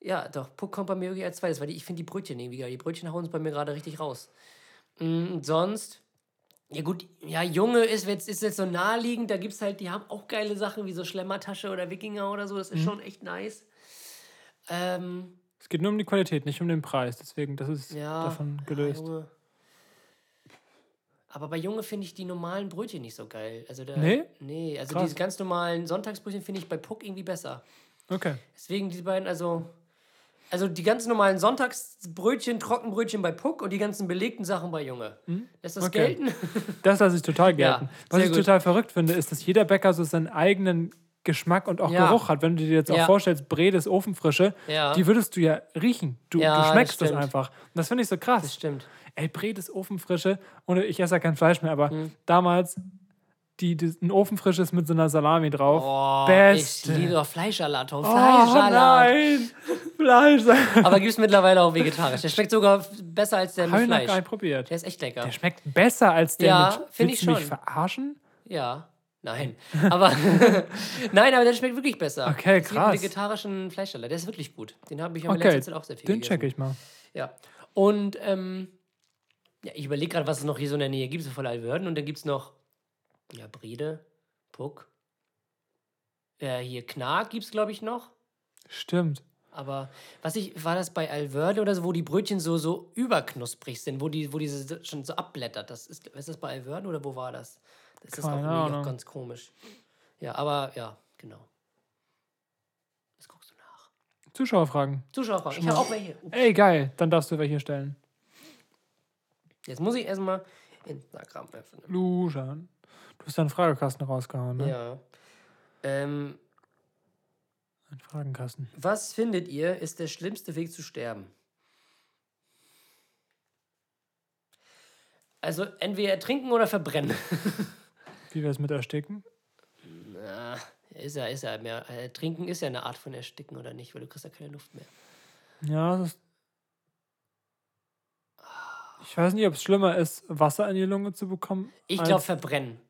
[SPEAKER 2] ja, doch, Puck kommt bei mir irgendwie als zweites, weil die, ich finde die Brötchen irgendwie geil. Die Brötchen hauen es bei mir gerade richtig raus. Und sonst, ja gut, ja, Junge ist jetzt, ist jetzt so naheliegend, da gibt es halt, die haben auch geile Sachen wie so Schlemmertasche oder Wikinger oder so, das ist schon echt nice. Ähm,
[SPEAKER 1] Es geht nur um die Qualität, nicht um den Preis. Deswegen, das ist
[SPEAKER 2] ja.
[SPEAKER 1] davon gelöst.
[SPEAKER 2] Ja. Aber bei Junge finde ich die normalen Brötchen nicht so geil. Also da,
[SPEAKER 1] Nee?
[SPEAKER 2] Nee, also
[SPEAKER 1] Krass.
[SPEAKER 2] diese ganz normalen Sonntagsbrötchen finde ich bei Puck irgendwie besser.
[SPEAKER 1] Okay.
[SPEAKER 2] Deswegen die beiden, also. Also die ganz normalen Sonntagsbrötchen, Trockenbrötchen bei Puck und die ganzen belegten Sachen bei Junge. Lässt das
[SPEAKER 1] Hm? Okay.
[SPEAKER 2] gelten? [LAUGHS]
[SPEAKER 1] Das lasse ich total gelten. Was
[SPEAKER 2] sehr
[SPEAKER 1] ich
[SPEAKER 2] gut.
[SPEAKER 1] total verrückt finde, ist, dass jeder Bäcker so seinen eigenen Geschmack und auch
[SPEAKER 2] Ja.
[SPEAKER 1] Geruch hat. Wenn du dir jetzt auch
[SPEAKER 2] Ja.
[SPEAKER 1] vorstellst, Bredes Ofenfrische,
[SPEAKER 2] Ja.
[SPEAKER 1] die würdest du ja riechen. Du,
[SPEAKER 2] Ja,
[SPEAKER 1] du
[SPEAKER 2] das
[SPEAKER 1] schmeckst das,
[SPEAKER 2] stimmt.
[SPEAKER 1] einfach. Und das finde ich so krass.
[SPEAKER 2] Das stimmt.
[SPEAKER 1] Ey, Bredes Ofenfrische, und ich esse ja kein Fleisch mehr, aber
[SPEAKER 2] Hm.
[SPEAKER 1] damals die, die, ein Ofenfrisches mit so einer Salami drauf.
[SPEAKER 2] Oh,
[SPEAKER 1] Beste.
[SPEAKER 2] ich liebe doch Fleischsalat, Tom.
[SPEAKER 1] oh
[SPEAKER 2] Fleischsalat.
[SPEAKER 1] nein! [LAUGHS] Fleisch.
[SPEAKER 2] Aber gibt es mittlerweile auch vegetarisch. Der schmeckt sogar besser als der
[SPEAKER 1] Habe
[SPEAKER 2] mit
[SPEAKER 1] ich noch gar
[SPEAKER 2] Fleisch.
[SPEAKER 1] nicht probiert.
[SPEAKER 2] Der ist echt lecker.
[SPEAKER 1] Der schmeckt besser als der
[SPEAKER 2] Ja,
[SPEAKER 1] mit.
[SPEAKER 2] find
[SPEAKER 1] Willst
[SPEAKER 2] ich
[SPEAKER 1] du mich
[SPEAKER 2] schon.
[SPEAKER 1] verarschen?
[SPEAKER 2] Ja. Nein. Aber [LAUGHS] nein, aber der schmeckt wirklich besser.
[SPEAKER 1] Okay,
[SPEAKER 2] gibt
[SPEAKER 1] krass.
[SPEAKER 2] einen vegetarischen Fleischsalat. Der ist wirklich gut. Den habe ich in
[SPEAKER 1] Okay,
[SPEAKER 2] letzter Zeit auch sehr viel
[SPEAKER 1] den
[SPEAKER 2] gegessen.
[SPEAKER 1] check ich mal.
[SPEAKER 2] Ja. Und ähm, ja, ich überlege gerade, was es noch hier so in der Nähe gibt, so voll Alverden. Und dann gibt es noch ja, Brede, Puck. Äh, hier Knark gibt es, glaube ich, noch.
[SPEAKER 1] Stimmt.
[SPEAKER 2] Aber was ich, war das bei Alverde oder so, wo die Brötchen so, so überknusprig sind, wo die, wo diese schon so abblättert? Das ist, ist das bei Alverde oder wo war das? Das ist auch,
[SPEAKER 1] Keine
[SPEAKER 2] auch ganz komisch. Ja, aber ja, genau. Das guckst du nach.
[SPEAKER 1] Zuschauerfragen.
[SPEAKER 2] Zuschauerfragen. Ich habe auch welche. Ups.
[SPEAKER 1] Ey, geil. Dann darfst du welche stellen.
[SPEAKER 2] Jetzt muss ich erstmal Instagram öffnen.
[SPEAKER 1] Luschan. Du hast deinen Fragekasten rausgehauen, ne?
[SPEAKER 2] Ja. Ähm,
[SPEAKER 1] Ein Fragenkasten.
[SPEAKER 2] was findet ihr, ist der schlimmste Weg zu sterben? Also entweder ertrinken oder verbrennen. [LAUGHS]
[SPEAKER 1] Wie wir es mit Ersticken?
[SPEAKER 2] Na, ist ja, ist ja mehr. Äh, Trinken ist ja eine Art von Ersticken, oder nicht? Weil du kriegst ja keine Luft mehr.
[SPEAKER 1] Ja, das ist. Ich weiß nicht, ob es schlimmer ist, Wasser in die Lunge zu bekommen.
[SPEAKER 2] Ich glaube, verbrennen.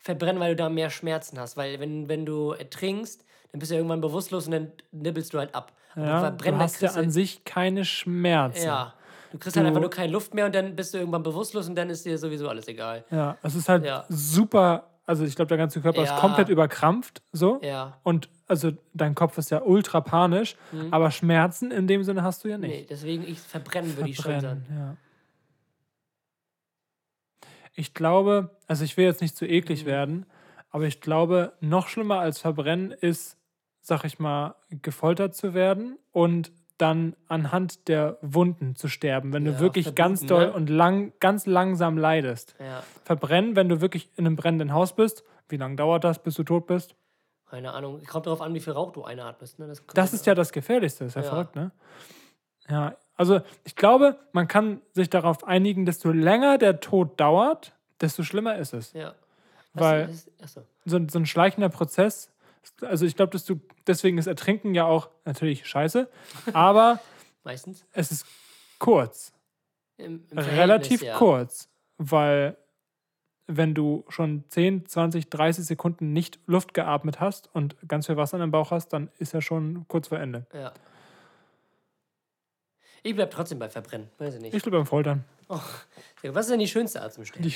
[SPEAKER 2] Verbrennen, weil du da mehr Schmerzen hast. Weil wenn, wenn du ertrinkst, dann bist du ja irgendwann bewusstlos und dann nibbelst du halt ab. Aber
[SPEAKER 1] ja, du hast ja an sich keine Schmerzen.
[SPEAKER 2] Ja. Du kriegst halt
[SPEAKER 1] Du-
[SPEAKER 2] einfach nur keine Luft mehr und dann bist du irgendwann bewusstlos und dann ist dir sowieso alles egal.
[SPEAKER 1] Ja, es ist halt
[SPEAKER 2] Ja.
[SPEAKER 1] super. Also, ich glaube, der ganze Körper
[SPEAKER 2] Ja.
[SPEAKER 1] ist komplett überkrampft. So.
[SPEAKER 2] Ja.
[SPEAKER 1] Und also, dein Kopf ist ja ultra panisch. Aber Schmerzen in dem Sinne hast du ja
[SPEAKER 2] Nee,
[SPEAKER 1] nicht.
[SPEAKER 2] deswegen ich verbrennen würde ich schon sagen.
[SPEAKER 1] ja. Ich glaube, also ich will jetzt nicht zu
[SPEAKER 2] Mhm.
[SPEAKER 1] eklig werden, aber ich glaube, noch schlimmer als verbrennen ist, sag ich mal, gefoltert zu werden und dann anhand der Wunden zu sterben, wenn
[SPEAKER 2] Ja,
[SPEAKER 1] du wirklich ganz doll
[SPEAKER 2] ne?
[SPEAKER 1] und lang, ganz langsam leidest.
[SPEAKER 2] Ja.
[SPEAKER 1] Verbrennen, wenn du wirklich in einem brennenden Haus bist, wie lange dauert das, bis du tot bist?
[SPEAKER 2] Keine Ahnung. Kommt darauf an, wie viel Rauch du einatmest. Ne? Das,
[SPEAKER 1] Das ist ja das Gefährlichste, ist ja,
[SPEAKER 2] Ja.
[SPEAKER 1] verrückt, ne? Ja, also ich glaube, man kann sich darauf einigen, desto länger der Tod dauert, desto schlimmer ist es.
[SPEAKER 2] Ja.
[SPEAKER 1] Weil-
[SPEAKER 2] Was, ist, achso.
[SPEAKER 1] So, ein- so ein schleichender Prozess, also ich glaube, dass du, deswegen ist Ertrinken ja auch natürlich scheiße, [LAUGHS] aber
[SPEAKER 2] Meistens.
[SPEAKER 1] es ist kurz,
[SPEAKER 2] Im, im
[SPEAKER 1] relativ
[SPEAKER 2] ja.
[SPEAKER 1] kurz, weil wenn du schon 10, 20, 30 Sekunden nicht Luft geatmet hast und ganz viel Wasser in deinem Bauch hast, dann ist ja schon kurz vor Ende.
[SPEAKER 2] Ja. Ich bleib trotzdem bei Verbrennen. Weiß ich nicht.
[SPEAKER 1] Ich glaube beim Foltern.
[SPEAKER 2] Was ist denn die schönste Art zum Sterben?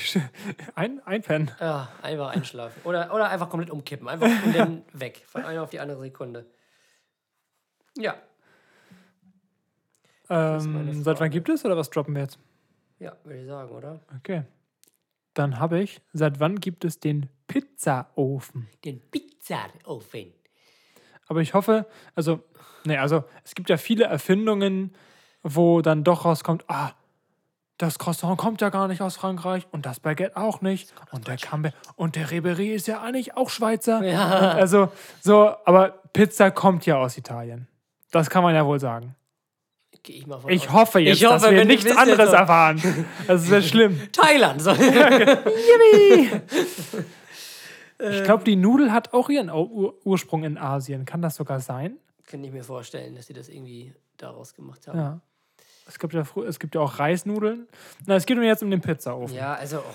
[SPEAKER 1] Ein, einpennen.
[SPEAKER 2] Ja, einfach einschlafen. Oder, oder einfach komplett umkippen. Einfach und dann [LAUGHS] weg. Von einer auf die andere Sekunde. Ja.
[SPEAKER 1] Ähm, seit wann gibt es oder was droppen wir jetzt?
[SPEAKER 2] Ja, würde ich sagen, oder?
[SPEAKER 1] Okay. Dann habe ich, seit wann gibt es den Pizzaofen?
[SPEAKER 2] Den Pizzaofen.
[SPEAKER 1] Aber ich hoffe, also, nee, also es gibt ja viele Erfindungen, wo dann doch rauskommt, ah, das Croissant kommt ja gar nicht aus Frankreich und das Baguette auch nicht und der Camembert und der Ribery ist ja eigentlich auch Schweizer.
[SPEAKER 2] Ja.
[SPEAKER 1] Also so, aber Pizza kommt ja aus Italien. Das kann man ja wohl sagen.
[SPEAKER 2] Ich
[SPEAKER 1] Ich hoffe jetzt,
[SPEAKER 2] Ich hoffe,
[SPEAKER 1] dass wir nichts anderes
[SPEAKER 2] so-
[SPEAKER 1] erfahren. Das ist sehr [LAUGHS] schlimm.
[SPEAKER 2] Thailand. So. [LAUGHS] [LAUGHS]
[SPEAKER 1] Ich glaube, die Nudel hat auch ihren Ur Ur- Ursprung in Asien. Kann das sogar sein?
[SPEAKER 2] Kann ich mir vorstellen, dass sie das irgendwie daraus gemacht haben.
[SPEAKER 1] Ja. Es gibt ja, es gibt ja auch Reisnudeln. Na, es geht mir jetzt um den Pizzaofen.
[SPEAKER 2] Ja, also oh,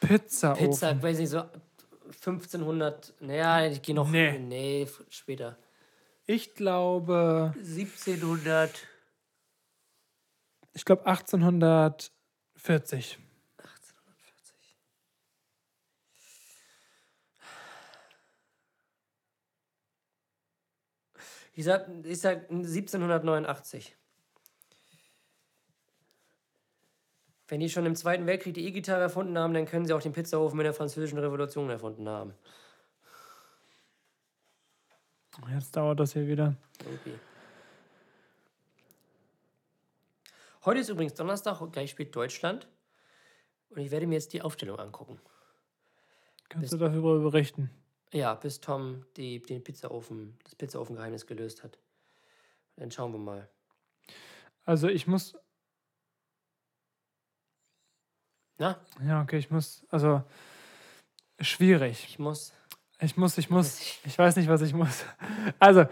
[SPEAKER 1] Pizzaofen.
[SPEAKER 2] Pizza, weiß nicht, so 1500, naja, ich gehe noch,
[SPEAKER 1] Nee.
[SPEAKER 2] nee, später.
[SPEAKER 1] Ich glaube,
[SPEAKER 2] 1700,
[SPEAKER 1] ich glaube 1840.
[SPEAKER 2] 1840. Ich sag, ich sag 1789. Wenn die schon im Zweiten Weltkrieg die E-Gitarre erfunden haben, dann können sie auch den Pizzaofen in der Französischen Revolution erfunden haben.
[SPEAKER 1] Jetzt dauert das hier wieder.
[SPEAKER 2] Irgendwie. Heute ist übrigens Donnerstag und gleich spielt Deutschland. Und ich werde mir jetzt die Aufstellung angucken.
[SPEAKER 1] Kannst du darüber berichten?
[SPEAKER 2] Ja, bis Tom die, den Pizzaofen, das Pizzaofengeheimnis gelöst hat. Dann schauen wir mal.
[SPEAKER 1] Also ich muss.
[SPEAKER 2] Na,
[SPEAKER 1] Ja, okay, ich muss, also schwierig.
[SPEAKER 2] ich muss.
[SPEAKER 1] Ich muss, ich muss, ich weiß nicht, was ich muss. Also,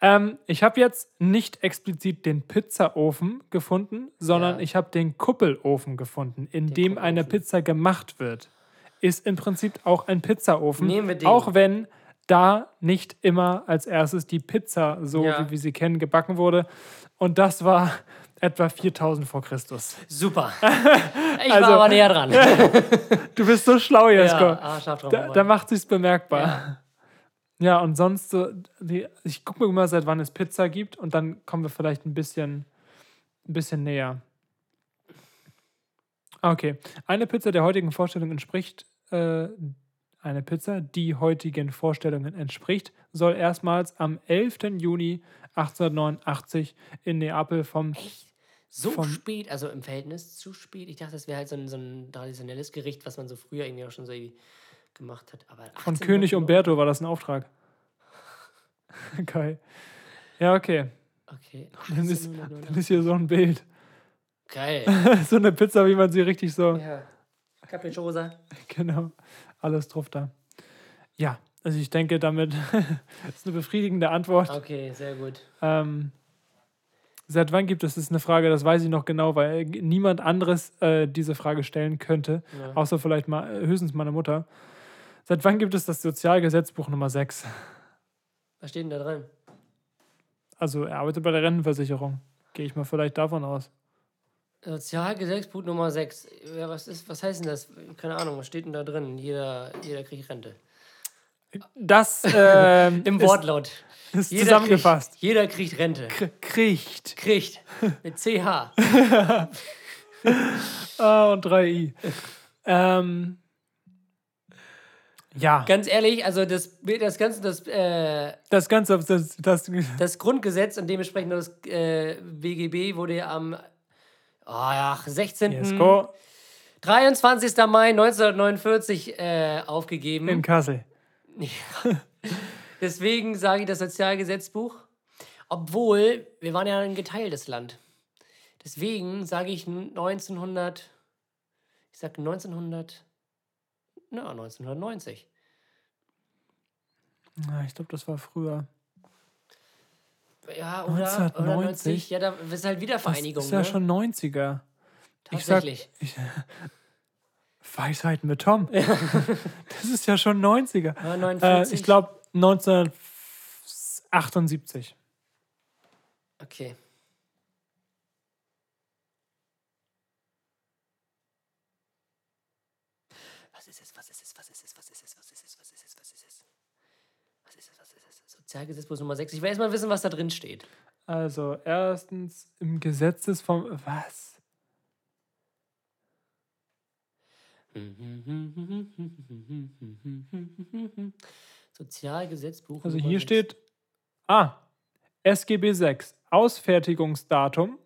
[SPEAKER 1] ähm, ich habe jetzt nicht explizit den Pizzaofen gefunden, sondern
[SPEAKER 2] Ja.
[SPEAKER 1] ich habe den Kuppelofen gefunden, in dem eine. Pizza gemacht wird. Ist im Prinzip auch ein Pizzaofen,
[SPEAKER 2] Nehmen wir den.
[SPEAKER 1] auch wenn da nicht immer als erstes die Pizza, so
[SPEAKER 2] Ja.
[SPEAKER 1] wie wir sie kennen, gebacken wurde. Und das war etwa 4000 vor Christus.
[SPEAKER 2] Super. [LAUGHS] Ich
[SPEAKER 1] Also-
[SPEAKER 2] war aber näher dran. [LAUGHS]
[SPEAKER 1] Du bist so schlau, Jesko.
[SPEAKER 2] ja, ah, drauf,
[SPEAKER 1] Da, da macht sich's bemerkbar. Ja, und sonst so, die, ich gucke mir mal, seit wann es Pizza gibt und dann kommen wir vielleicht ein bisschen, ein bisschen näher. Okay. Eine Pizza der heutigen Vorstellung entspricht, äh, eine Pizza, die heutigen Vorstellungen entspricht, soll erstmals am 11. Juni 1889 in Neapel vom
[SPEAKER 2] so spät, also im Verhältnis zu spät. Ich dachte, das wäre halt so ein, so ein traditionelles Gericht, was man so früher irgendwie auch schon so gemacht hat. Aber
[SPEAKER 1] Von
[SPEAKER 2] 1800
[SPEAKER 1] König Umberto war das ein Auftrag. [LAUGHS] Geil. Ja, okay.
[SPEAKER 2] Okay.
[SPEAKER 1] Dann ist,
[SPEAKER 2] 1800.
[SPEAKER 1] dann ist hier so ein Bild.
[SPEAKER 2] Geil. [LAUGHS]
[SPEAKER 1] so eine Pizza, wie man sie richtig so.
[SPEAKER 2] ja. Capricciosa.
[SPEAKER 1] Genau. Alles drauf da. Ja, also ich denke, damit [LAUGHS] ist eine befriedigende Antwort.
[SPEAKER 2] Okay, sehr gut.
[SPEAKER 1] Ähm, seit wann gibt es, das ist eine Frage, das weiß ich noch genau, weil niemand anderes äh, diese Frage stellen könnte,
[SPEAKER 2] Ja.
[SPEAKER 1] außer vielleicht mal äh, höchstens meine Mutter. Seit wann gibt es das Sozialgesetzbuch Nummer 6?
[SPEAKER 2] Was steht denn da drin?
[SPEAKER 1] Also er arbeitet bei der Rentenversicherung. Gehe ich mal vielleicht davon aus.
[SPEAKER 2] Sozialgesetzbuch Nummer 6. Ja, was, ist, was heißt denn das? Keine Ahnung, was steht denn da drin? Jeder, jeder kriegt Rente.
[SPEAKER 1] Das ähm, [LAUGHS]
[SPEAKER 2] Im
[SPEAKER 1] ist,
[SPEAKER 2] Wortlaut. [LAUGHS]
[SPEAKER 1] ist
[SPEAKER 2] Jeder
[SPEAKER 1] zusammengefasst.
[SPEAKER 2] Kriegt, jeder kriegt Rente.
[SPEAKER 1] K- Kriegt.
[SPEAKER 2] Kriegt. Mit CH. [LAUGHS] [LAUGHS]
[SPEAKER 1] Ah, und 3i. ähm, ja,
[SPEAKER 2] Ganz ehrlich, also das, das Ganze, das, äh,
[SPEAKER 1] das Ganze, das, das,
[SPEAKER 2] das Grundgesetz und dementsprechend das äh, BGB wurde ja am ja, 16.
[SPEAKER 1] Yes, go
[SPEAKER 2] 23. Mai 1949 äh, aufgegeben.
[SPEAKER 1] in Kassel.
[SPEAKER 2] Deswegen sage ich das Sozialgesetzbuch. Obwohl, wir waren ja ein geteiltes Land. Deswegen sage ich 1900, ich sage 1900, na, 1990.
[SPEAKER 1] Ah, Ich glaube, das war früher.
[SPEAKER 2] Ja, oder, oder
[SPEAKER 1] 1990?
[SPEAKER 2] 90. Ja, da ist halt
[SPEAKER 1] Das
[SPEAKER 2] Wiedervereinigung.
[SPEAKER 1] ist ja
[SPEAKER 2] ne?
[SPEAKER 1] schon 90er. Ich sag,
[SPEAKER 2] Tatsächlich.
[SPEAKER 1] ich, [LAUGHS] Weisheit mit Tom. [LAUGHS] das ist ja schon 90er.
[SPEAKER 2] Ja,
[SPEAKER 1] Äh,
[SPEAKER 2] 49.
[SPEAKER 1] ich glaube 1978.
[SPEAKER 2] Okay. Was ist es? Was ist es? Was ist es? Was ist es? Was ist es? Was ist es? Was ist es? Was ist es? Was ist es? Sozialgesetzbuch Nummer 6. Ich will erstmal wissen, was da drin steht.
[SPEAKER 1] Also, erstens im Gesetzesform. Was? [LAUGHS]
[SPEAKER 2] Sozialgesetzbuch.
[SPEAKER 1] Also hier steht. Ah, SGB 6. Ausfertigungsdatum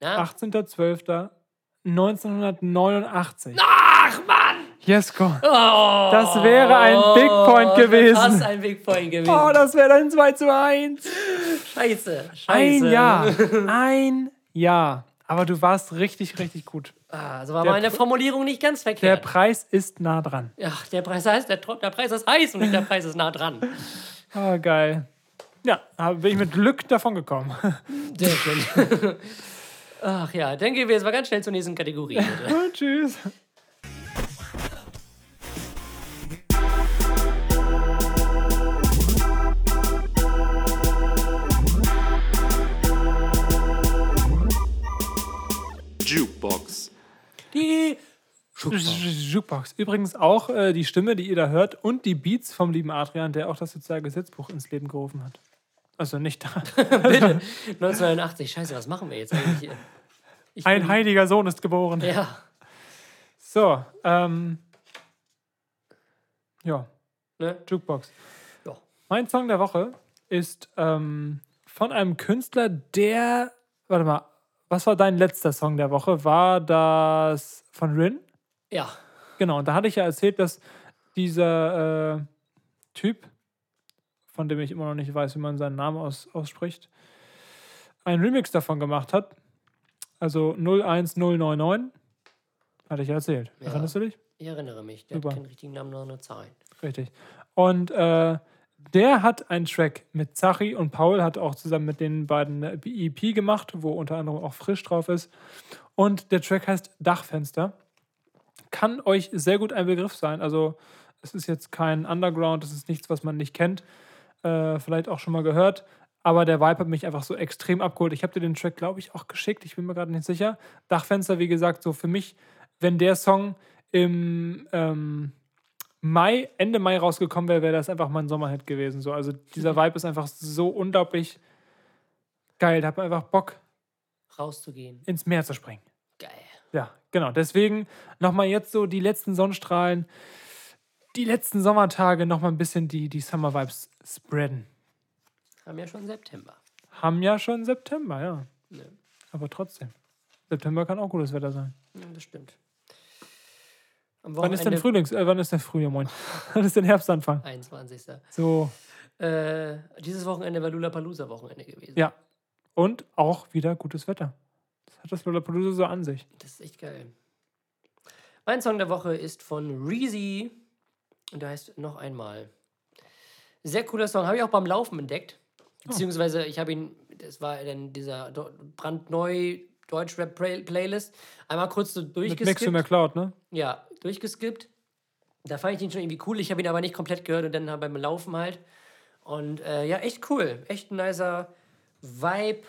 [SPEAKER 2] Ja?
[SPEAKER 1] 18.12.1989.
[SPEAKER 2] Ach, Mann!
[SPEAKER 1] Jesko.
[SPEAKER 2] Oh,
[SPEAKER 1] Das wäre ein Big Point gewesen.
[SPEAKER 2] Das ist ein Big Point gewesen.
[SPEAKER 1] Oh, das wäre dann 2 zu 1.
[SPEAKER 2] Scheiße. Scheiße.
[SPEAKER 1] Ein Jahr. [LAUGHS] Ein Jahr. Aber du warst richtig, richtig gut.
[SPEAKER 2] Ah, also war
[SPEAKER 1] Der
[SPEAKER 2] meine Formulierung nicht ganz
[SPEAKER 1] Der
[SPEAKER 2] verkehrt.
[SPEAKER 1] Preis ist nah dran.
[SPEAKER 2] ja, der Preis heißt, der, der Preis ist heiß und nicht der Preis ist nah dran. [LAUGHS]
[SPEAKER 1] Ah, geil. Ja, da bin ich mit Glück davon gekommen. [LAUGHS]
[SPEAKER 2] Sehr schön. [LAUGHS] Ach ja, dann gehen wir jetzt mal ganz schnell zur nächsten Kategorie.
[SPEAKER 1] Tschüss.
[SPEAKER 6] Jukebox.
[SPEAKER 1] Übrigens auch äh, die Stimme, die ihr da hört und die Beats vom lieben Adrian, der auch das Sozialgesetzbuch ins Leben gerufen hat. Also nicht da. [LAUGHS]
[SPEAKER 2] 1989. Scheiße, was machen wir jetzt eigentlich? Ich
[SPEAKER 1] Ein
[SPEAKER 2] bin-
[SPEAKER 1] heiliger Sohn ist geboren.
[SPEAKER 2] Ja.
[SPEAKER 1] So, ähm. Ja,
[SPEAKER 2] Ne?
[SPEAKER 1] Jukebox.
[SPEAKER 2] Ja.
[SPEAKER 1] Mein Song der Woche ist ähm, von einem Künstler, der. Warte mal, was war dein letzter Song der Woche? War das von Rin?
[SPEAKER 2] Ja.
[SPEAKER 1] Genau, und da hatte ich ja erzählt, dass dieser äh, Typ, von dem ich immer noch nicht weiß, wie man seinen Namen aus, ausspricht, einen Remix davon gemacht hat. Also 01099. Hatte ich ja erzählt.
[SPEAKER 2] Ja.
[SPEAKER 1] Erinnerst du dich?
[SPEAKER 2] Ich erinnere mich. Der
[SPEAKER 1] Super.
[SPEAKER 2] hat keinen richtigen Namen, nur nur Zahlen.
[SPEAKER 1] Richtig. Und äh, der hat einen Track mit Zachi und Paul hat auch zusammen mit den beiden eine EP gemacht, wo unter anderem auch Frisch drauf ist. Und der Track heißt Dachfenster. Kann euch sehr gut ein Begriff sein. Also es ist jetzt kein Underground, es ist nichts, was man nicht kennt. Äh, vielleicht auch schon mal gehört. Aber der Vibe hat mich einfach so extrem abgeholt. Ich habe dir den Track, glaube ich, auch geschickt. Ich bin mir gerade nicht sicher. Dachfenster, wie gesagt, so für mich, wenn der Song im ähm, Mai, Ende Mai rausgekommen wäre, wäre das einfach mein Sommerhit gewesen. So. Also dieser Vibe ist einfach so unglaublich geil. Da hat man einfach Bock,
[SPEAKER 2] Rauszugehen.
[SPEAKER 1] ins Meer zu springen.
[SPEAKER 2] Geil.
[SPEAKER 1] Ja, genau. Deswegen nochmal jetzt so die letzten Sonnenstrahlen, die letzten Sommertage nochmal ein bisschen die, die Summer Vibes spreaden.
[SPEAKER 2] Haben ja schon September.
[SPEAKER 1] Haben ja schon September, ja.
[SPEAKER 2] Ja.
[SPEAKER 1] Aber trotzdem. September kann auch gutes Wetter sein.
[SPEAKER 2] Ja, das stimmt. Am
[SPEAKER 1] Wann ist denn
[SPEAKER 2] Wochenende-
[SPEAKER 1] Frühlings, äh, wann ist der Frühjahr, moin? [LAUGHS] wann ist denn Herbstanfang?
[SPEAKER 2] 21.
[SPEAKER 1] So,
[SPEAKER 2] Äh, dieses Wochenende war Lulapalooza-Wochenende gewesen.
[SPEAKER 1] ja. Und auch wieder gutes Wetter. Das hat das Lollapalooza so an sich.
[SPEAKER 2] Das ist echt geil. Mein Song der Woche ist von Reezy und der heißt noch einmal. Sehr cooler Song, habe ich auch beim Laufen entdeckt. Beziehungsweise ich habe ihn, das war dann dieser brandneu Deutschrap-Playlist, einmal kurz so
[SPEAKER 1] Mit Mix
[SPEAKER 2] durchgeskippt.
[SPEAKER 1] McCloud, ne?
[SPEAKER 2] Ja, durchgeskippt. Da fand ich ihn schon irgendwie cool. Ich habe ihn aber nicht komplett gehört und dann halt beim Laufen halt. Und äh, ja, echt cool. Echt ein nicer Vibe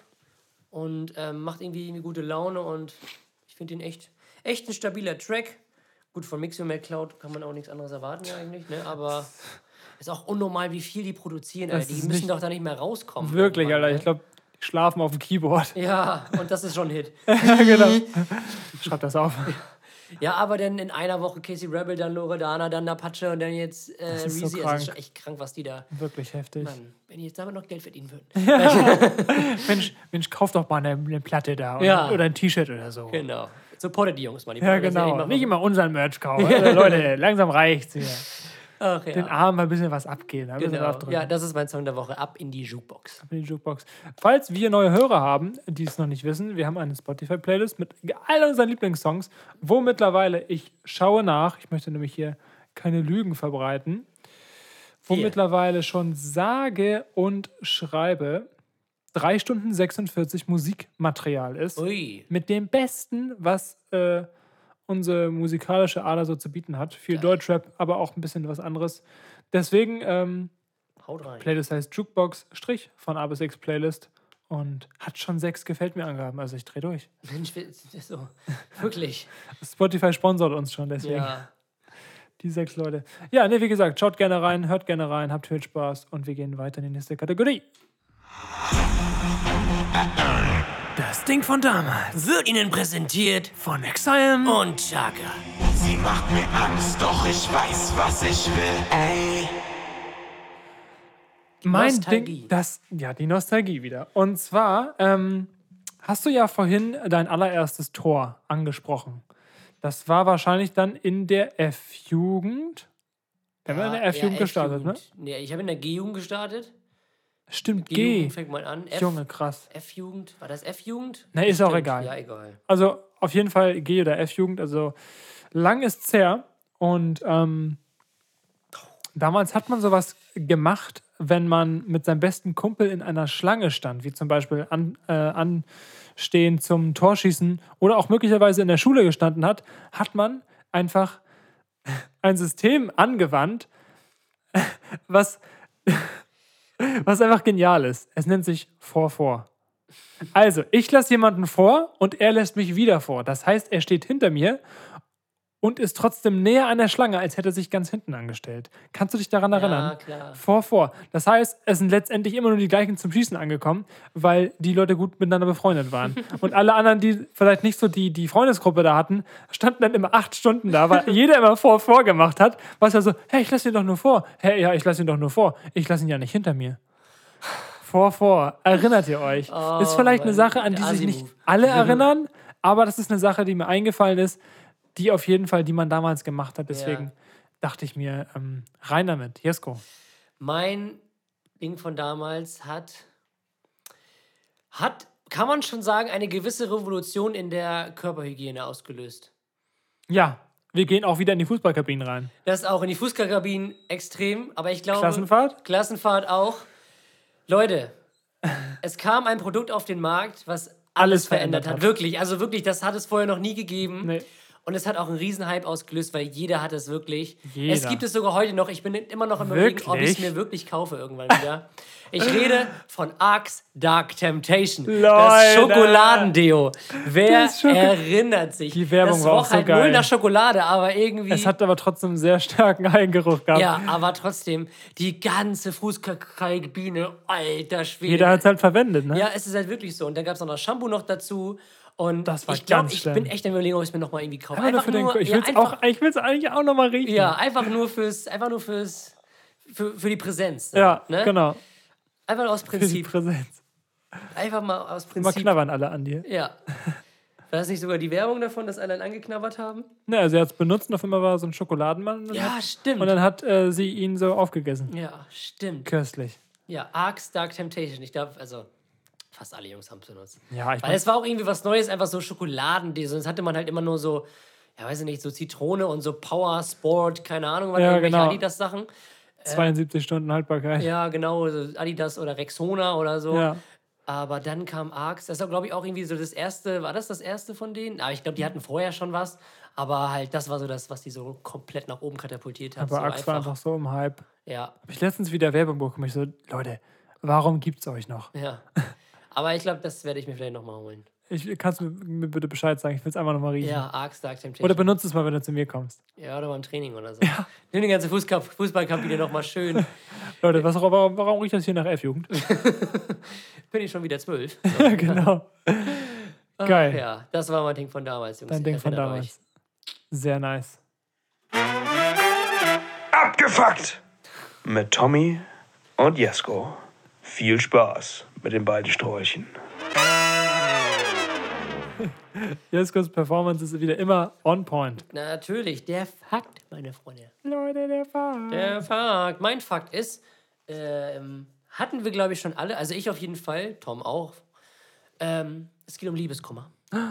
[SPEAKER 2] und ähm, macht irgendwie eine gute Laune und ich finde ihn echt, echt ein stabiler Track. Gut, von Mixio Cloud kann man auch nichts anderes erwarten eigentlich, ne? Aber ist auch unnormal, wie viel die produzieren.
[SPEAKER 1] Das
[SPEAKER 2] Alter. Die müssen doch da nicht mehr rauskommen.
[SPEAKER 1] Wirklich, Alter.
[SPEAKER 2] ne?
[SPEAKER 1] Ich glaube, die schlafen auf dem Keyboard.
[SPEAKER 2] Ja, und das ist schon ein Hit. [LAUGHS]
[SPEAKER 1] ja, genau. Schreib das auf.
[SPEAKER 2] Ja, aber dann in einer Woche Casey Rebel, dann Loredana, dann Apache und dann jetzt äh,
[SPEAKER 1] Das ist so
[SPEAKER 2] Reezy. das
[SPEAKER 1] krank.
[SPEAKER 2] ist schon echt krank, was die da.
[SPEAKER 1] Wirklich heftig.
[SPEAKER 2] Mann, wenn die jetzt damit noch Geld verdienen würden. [LAUGHS] [LAUGHS]
[SPEAKER 1] Mensch, Mensch, kauf doch mal eine, eine Platte da oder,
[SPEAKER 2] Ja.
[SPEAKER 1] oder ein T-Shirt oder so.
[SPEAKER 2] Genau. Supportet die Jungs mal. Die
[SPEAKER 1] Ja,
[SPEAKER 2] das
[SPEAKER 1] genau. Nicht immer unseren Merch kaufen. [LAUGHS] Also, Leute, langsam reicht's hier.
[SPEAKER 2] Ach, ja.
[SPEAKER 1] Den Armen ein bisschen was abgehen. Ein bisschen
[SPEAKER 2] Genau. Ja, das ist mein Song der Woche. Ab in die Jukebox.
[SPEAKER 1] in die Jukebox. Falls wir neue Hörer haben, die es noch nicht wissen, wir haben eine Spotify-Playlist mit all unseren Lieblingssongs, wo mittlerweile, ich schaue nach, ich möchte nämlich hier keine Lügen verbreiten, wo
[SPEAKER 2] Vier.
[SPEAKER 1] mittlerweile schon sage und schreibe 3 Stunden 46 Musikmaterial ist.
[SPEAKER 2] Ui.
[SPEAKER 1] Mit dem Besten, was äh, unsere musikalische Ader so zu bieten hat. Viel Deutschrap, aber auch ein bisschen was anderes. Deswegen, ähm,
[SPEAKER 2] Haut rein.
[SPEAKER 1] Playlist heißt Jukebox Strich von A bis X Playlist und hat schon sechs gefällt mir Angaben. Also ich drehe durch.
[SPEAKER 2] Mensch, [LAUGHS] so. [LAUGHS] Wirklich.
[SPEAKER 1] Spotify sponsort uns schon, deswegen
[SPEAKER 2] Ja.
[SPEAKER 1] die sechs Leute. Ja, ne, wie gesagt, schaut gerne rein, hört gerne rein, habt viel Spaß und wir gehen weiter in die nächste Kategorie. Das Ding von damals
[SPEAKER 2] Wird Ihnen präsentiert
[SPEAKER 1] von Exile.
[SPEAKER 2] und Chaka.
[SPEAKER 7] Sie macht mir Angst, doch ich weiß, was ich will. Ey.
[SPEAKER 1] mein
[SPEAKER 2] Nostalgie.
[SPEAKER 1] Ding, das, ja, die Nostalgie wieder. Und zwar ähm, hast du ja vorhin dein allererstes Tor angesprochen. Das war wahrscheinlich dann in der F-Jugend. Wir haben in der F-Jugend gestartet, ne?
[SPEAKER 2] Nee, ich habe in der G-Jugend gestartet.
[SPEAKER 1] Stimmt, G.
[SPEAKER 2] G-Jugend fängt mal an. F-
[SPEAKER 1] Junge, krass.
[SPEAKER 2] F-Jugend. War das F-Jugend?
[SPEAKER 1] Na, ist auch egal.
[SPEAKER 2] Ja, egal.
[SPEAKER 1] Also auf jeden Fall G- oder F-Jugend. Also lang ist's her. Und ähm, damals hat man sowas gemacht, wenn man mit seinem besten Kumpel in einer Schlange stand, wie zum Beispiel an, äh, anstehen zum Torschießen oder auch möglicherweise in der Schule gestanden hat, hat man einfach [LAUGHS] ein System angewandt, [LAUGHS] was, was einfach genial ist. Es nennt sich Vor-Vor. Also, ich lasse jemanden vor und er lässt mich wieder vor. Das heißt, er steht hinter mir und ist trotzdem näher an der Schlange, als hätte er sich ganz hinten angestellt. Kannst du dich daran erinnern?
[SPEAKER 2] klar.
[SPEAKER 1] Vor, vor. Das heißt, es sind letztendlich immer nur die gleichen zum Schießen angekommen, weil die Leute gut miteinander befreundet waren. [LAUGHS] und alle anderen, die vielleicht nicht so die, die Freundesgruppe da hatten, standen dann immer acht Stunden da, weil [LAUGHS] jeder immer vor, vor gemacht hat. Was ja so, hey, ich lasse ihn doch nur vor. Hey, ja, ich lasse ihn doch nur vor. Ich lasse ihn ja nicht hinter mir. Vor, vor. Erinnert ihr euch? ist vielleicht eine Sache, an die sich nicht alle [LAUGHS] erinnern, aber das ist eine Sache, die mir eingefallen ist, die auf jeden Fall, die man damals gemacht hat. Deswegen
[SPEAKER 2] Ja.
[SPEAKER 1] dachte ich mir, ähm, rein damit. Jesko.
[SPEAKER 2] Mein Ding von damals hat, hat, kann man schon sagen, eine gewisse Revolution in der Körperhygiene ausgelöst.
[SPEAKER 1] Ja, wir gehen auch wieder in die Fußballkabinen rein.
[SPEAKER 2] Das auch in die Fußballkabinen extrem, aber ich glaube.
[SPEAKER 1] Klassenfahrt?
[SPEAKER 2] Klassenfahrt auch. Leute, [LAUGHS] es kam ein Produkt auf den Markt, was alles,
[SPEAKER 1] Alles
[SPEAKER 2] verändert,
[SPEAKER 1] verändert
[SPEAKER 2] hat.
[SPEAKER 1] hat.
[SPEAKER 2] Wirklich, also wirklich, das hat es vorher noch nie gegeben.
[SPEAKER 1] Nee.
[SPEAKER 2] Und es hat auch einen Riesenhype ausgelöst, weil jeder hat es wirklich.
[SPEAKER 1] Jeder.
[SPEAKER 2] Es gibt es sogar heute noch. Ich bin immer noch im Überlegen, ob ich es mir wirklich kaufe irgendwann wieder. Ich rede von Arx Dark Temptation. Das
[SPEAKER 1] Leute.
[SPEAKER 2] Schokoladendeo. Wer
[SPEAKER 1] Das Schoko-
[SPEAKER 2] erinnert sich?
[SPEAKER 1] Die Werbung
[SPEAKER 2] das
[SPEAKER 1] war auch so
[SPEAKER 2] halt null
[SPEAKER 1] geil.
[SPEAKER 2] nach Schokolade, aber irgendwie.
[SPEAKER 1] Es hat aber trotzdem einen sehr starken Eigengeruch gehabt.
[SPEAKER 2] Ja, aber trotzdem, die ganze Fußkabine, alter Schwede.
[SPEAKER 1] Jeder hat es halt verwendet, ne?
[SPEAKER 2] Ja, es ist halt wirklich so. Und dann gab es noch das Shampoo noch dazu. Und ich glaube, ich
[SPEAKER 1] schlimm.
[SPEAKER 2] bin echt am überlegen, ob ich es mir nochmal irgendwie kaufe.
[SPEAKER 1] Aber nur den, ich
[SPEAKER 2] ja,
[SPEAKER 1] will es
[SPEAKER 2] einfach,
[SPEAKER 1] auch, ich will's eigentlich auch nochmal riechen.
[SPEAKER 2] ja, einfach nur fürs, einfach nur fürs, für, für die Präsenz.
[SPEAKER 1] Ja,
[SPEAKER 2] ne?
[SPEAKER 1] genau.
[SPEAKER 2] Einfach aus
[SPEAKER 1] Für die
[SPEAKER 2] Prinzip.
[SPEAKER 1] Präsenz.
[SPEAKER 2] Einfach mal aus Prinzip.
[SPEAKER 1] knabbern alle an dir.
[SPEAKER 2] Ja. War das nicht sogar die Werbung davon, dass alle einen angeknabbert haben?
[SPEAKER 1] Ne, also er hat es benutzt und auf einmal war so ein Schokoladenmann.
[SPEAKER 2] Ja,
[SPEAKER 1] hat,
[SPEAKER 2] stimmt.
[SPEAKER 1] und dann hat äh, sie ihn so aufgegessen.
[SPEAKER 2] ja, stimmt.
[SPEAKER 1] Köstlich.
[SPEAKER 2] Ja, Arx Dark Temptation. Ich glaube, also fast alle Jungs haben es benutzt.
[SPEAKER 1] Ja, ich
[SPEAKER 2] Weil es war auch irgendwie was Neues, einfach so Schokoladen. Sonst hatte man halt immer nur so, ja, weiß ich nicht, so Zitrone und so Power, Sport, keine Ahnung, was
[SPEAKER 1] Ja,
[SPEAKER 2] irgendwelche
[SPEAKER 1] genau.
[SPEAKER 2] Adidas-Sachen.
[SPEAKER 1] 72 Stunden Haltbarkeit.
[SPEAKER 2] Ja, genau, so Adidas oder Rexona oder so.
[SPEAKER 1] Ja.
[SPEAKER 2] Aber dann kam Arx. Das war, glaube ich, auch irgendwie so das erste. War das das erste von denen? Aber ich glaube, die hatten vorher schon was. Aber halt, das war so das, was die so komplett nach oben katapultiert hat.
[SPEAKER 1] Aber
[SPEAKER 2] so
[SPEAKER 1] Axe war einfach so im Hype.
[SPEAKER 2] Ja,
[SPEAKER 1] Hab ich letztens wieder Werbung bekommen. Ich so, Leute, warum gibt's euch noch?
[SPEAKER 2] ja. [LAUGHS] Aber ich glaube, das werde ich mir vielleicht nochmal holen.
[SPEAKER 1] Ich, kannst du mir, mir bitte Bescheid sagen? Ich will es einfach nochmal riechen.
[SPEAKER 2] Ja, Arx Dark Temptation.
[SPEAKER 1] Oder benutzt es mal, wenn du zu mir kommst.
[SPEAKER 2] ja, oder beim Training oder so. Nimm die ganze Fußkap Fußballkabine nochmal schön. [LAUGHS]
[SPEAKER 1] Leute, was, warum, warum riecht das hier nach F-Jugend? [LAUGHS]
[SPEAKER 2] Bin ich schon wieder zwölf. [LAUGHS]
[SPEAKER 1] genau. Geil.
[SPEAKER 2] Ja, das war mein Ding von damals, Jungs.
[SPEAKER 1] Dein Ding von damals. Sehr nice.
[SPEAKER 8] Abgefuckt! Mit Tommy und Jesko. Viel Spaß mit den beiden Sträuchen. [LAUGHS]
[SPEAKER 1] Jeskos Performance ist wieder immer on point.
[SPEAKER 2] Natürlich, der Fakt, meine Freunde.
[SPEAKER 1] Leute, der Fahrt.
[SPEAKER 2] Der Fakt. Mein Fakt ist, ähm, hatten wir, glaube ich, schon alle, also ich auf jeden Fall, Tom auch. Ähm, es geht um Liebeskummer. [GASPS]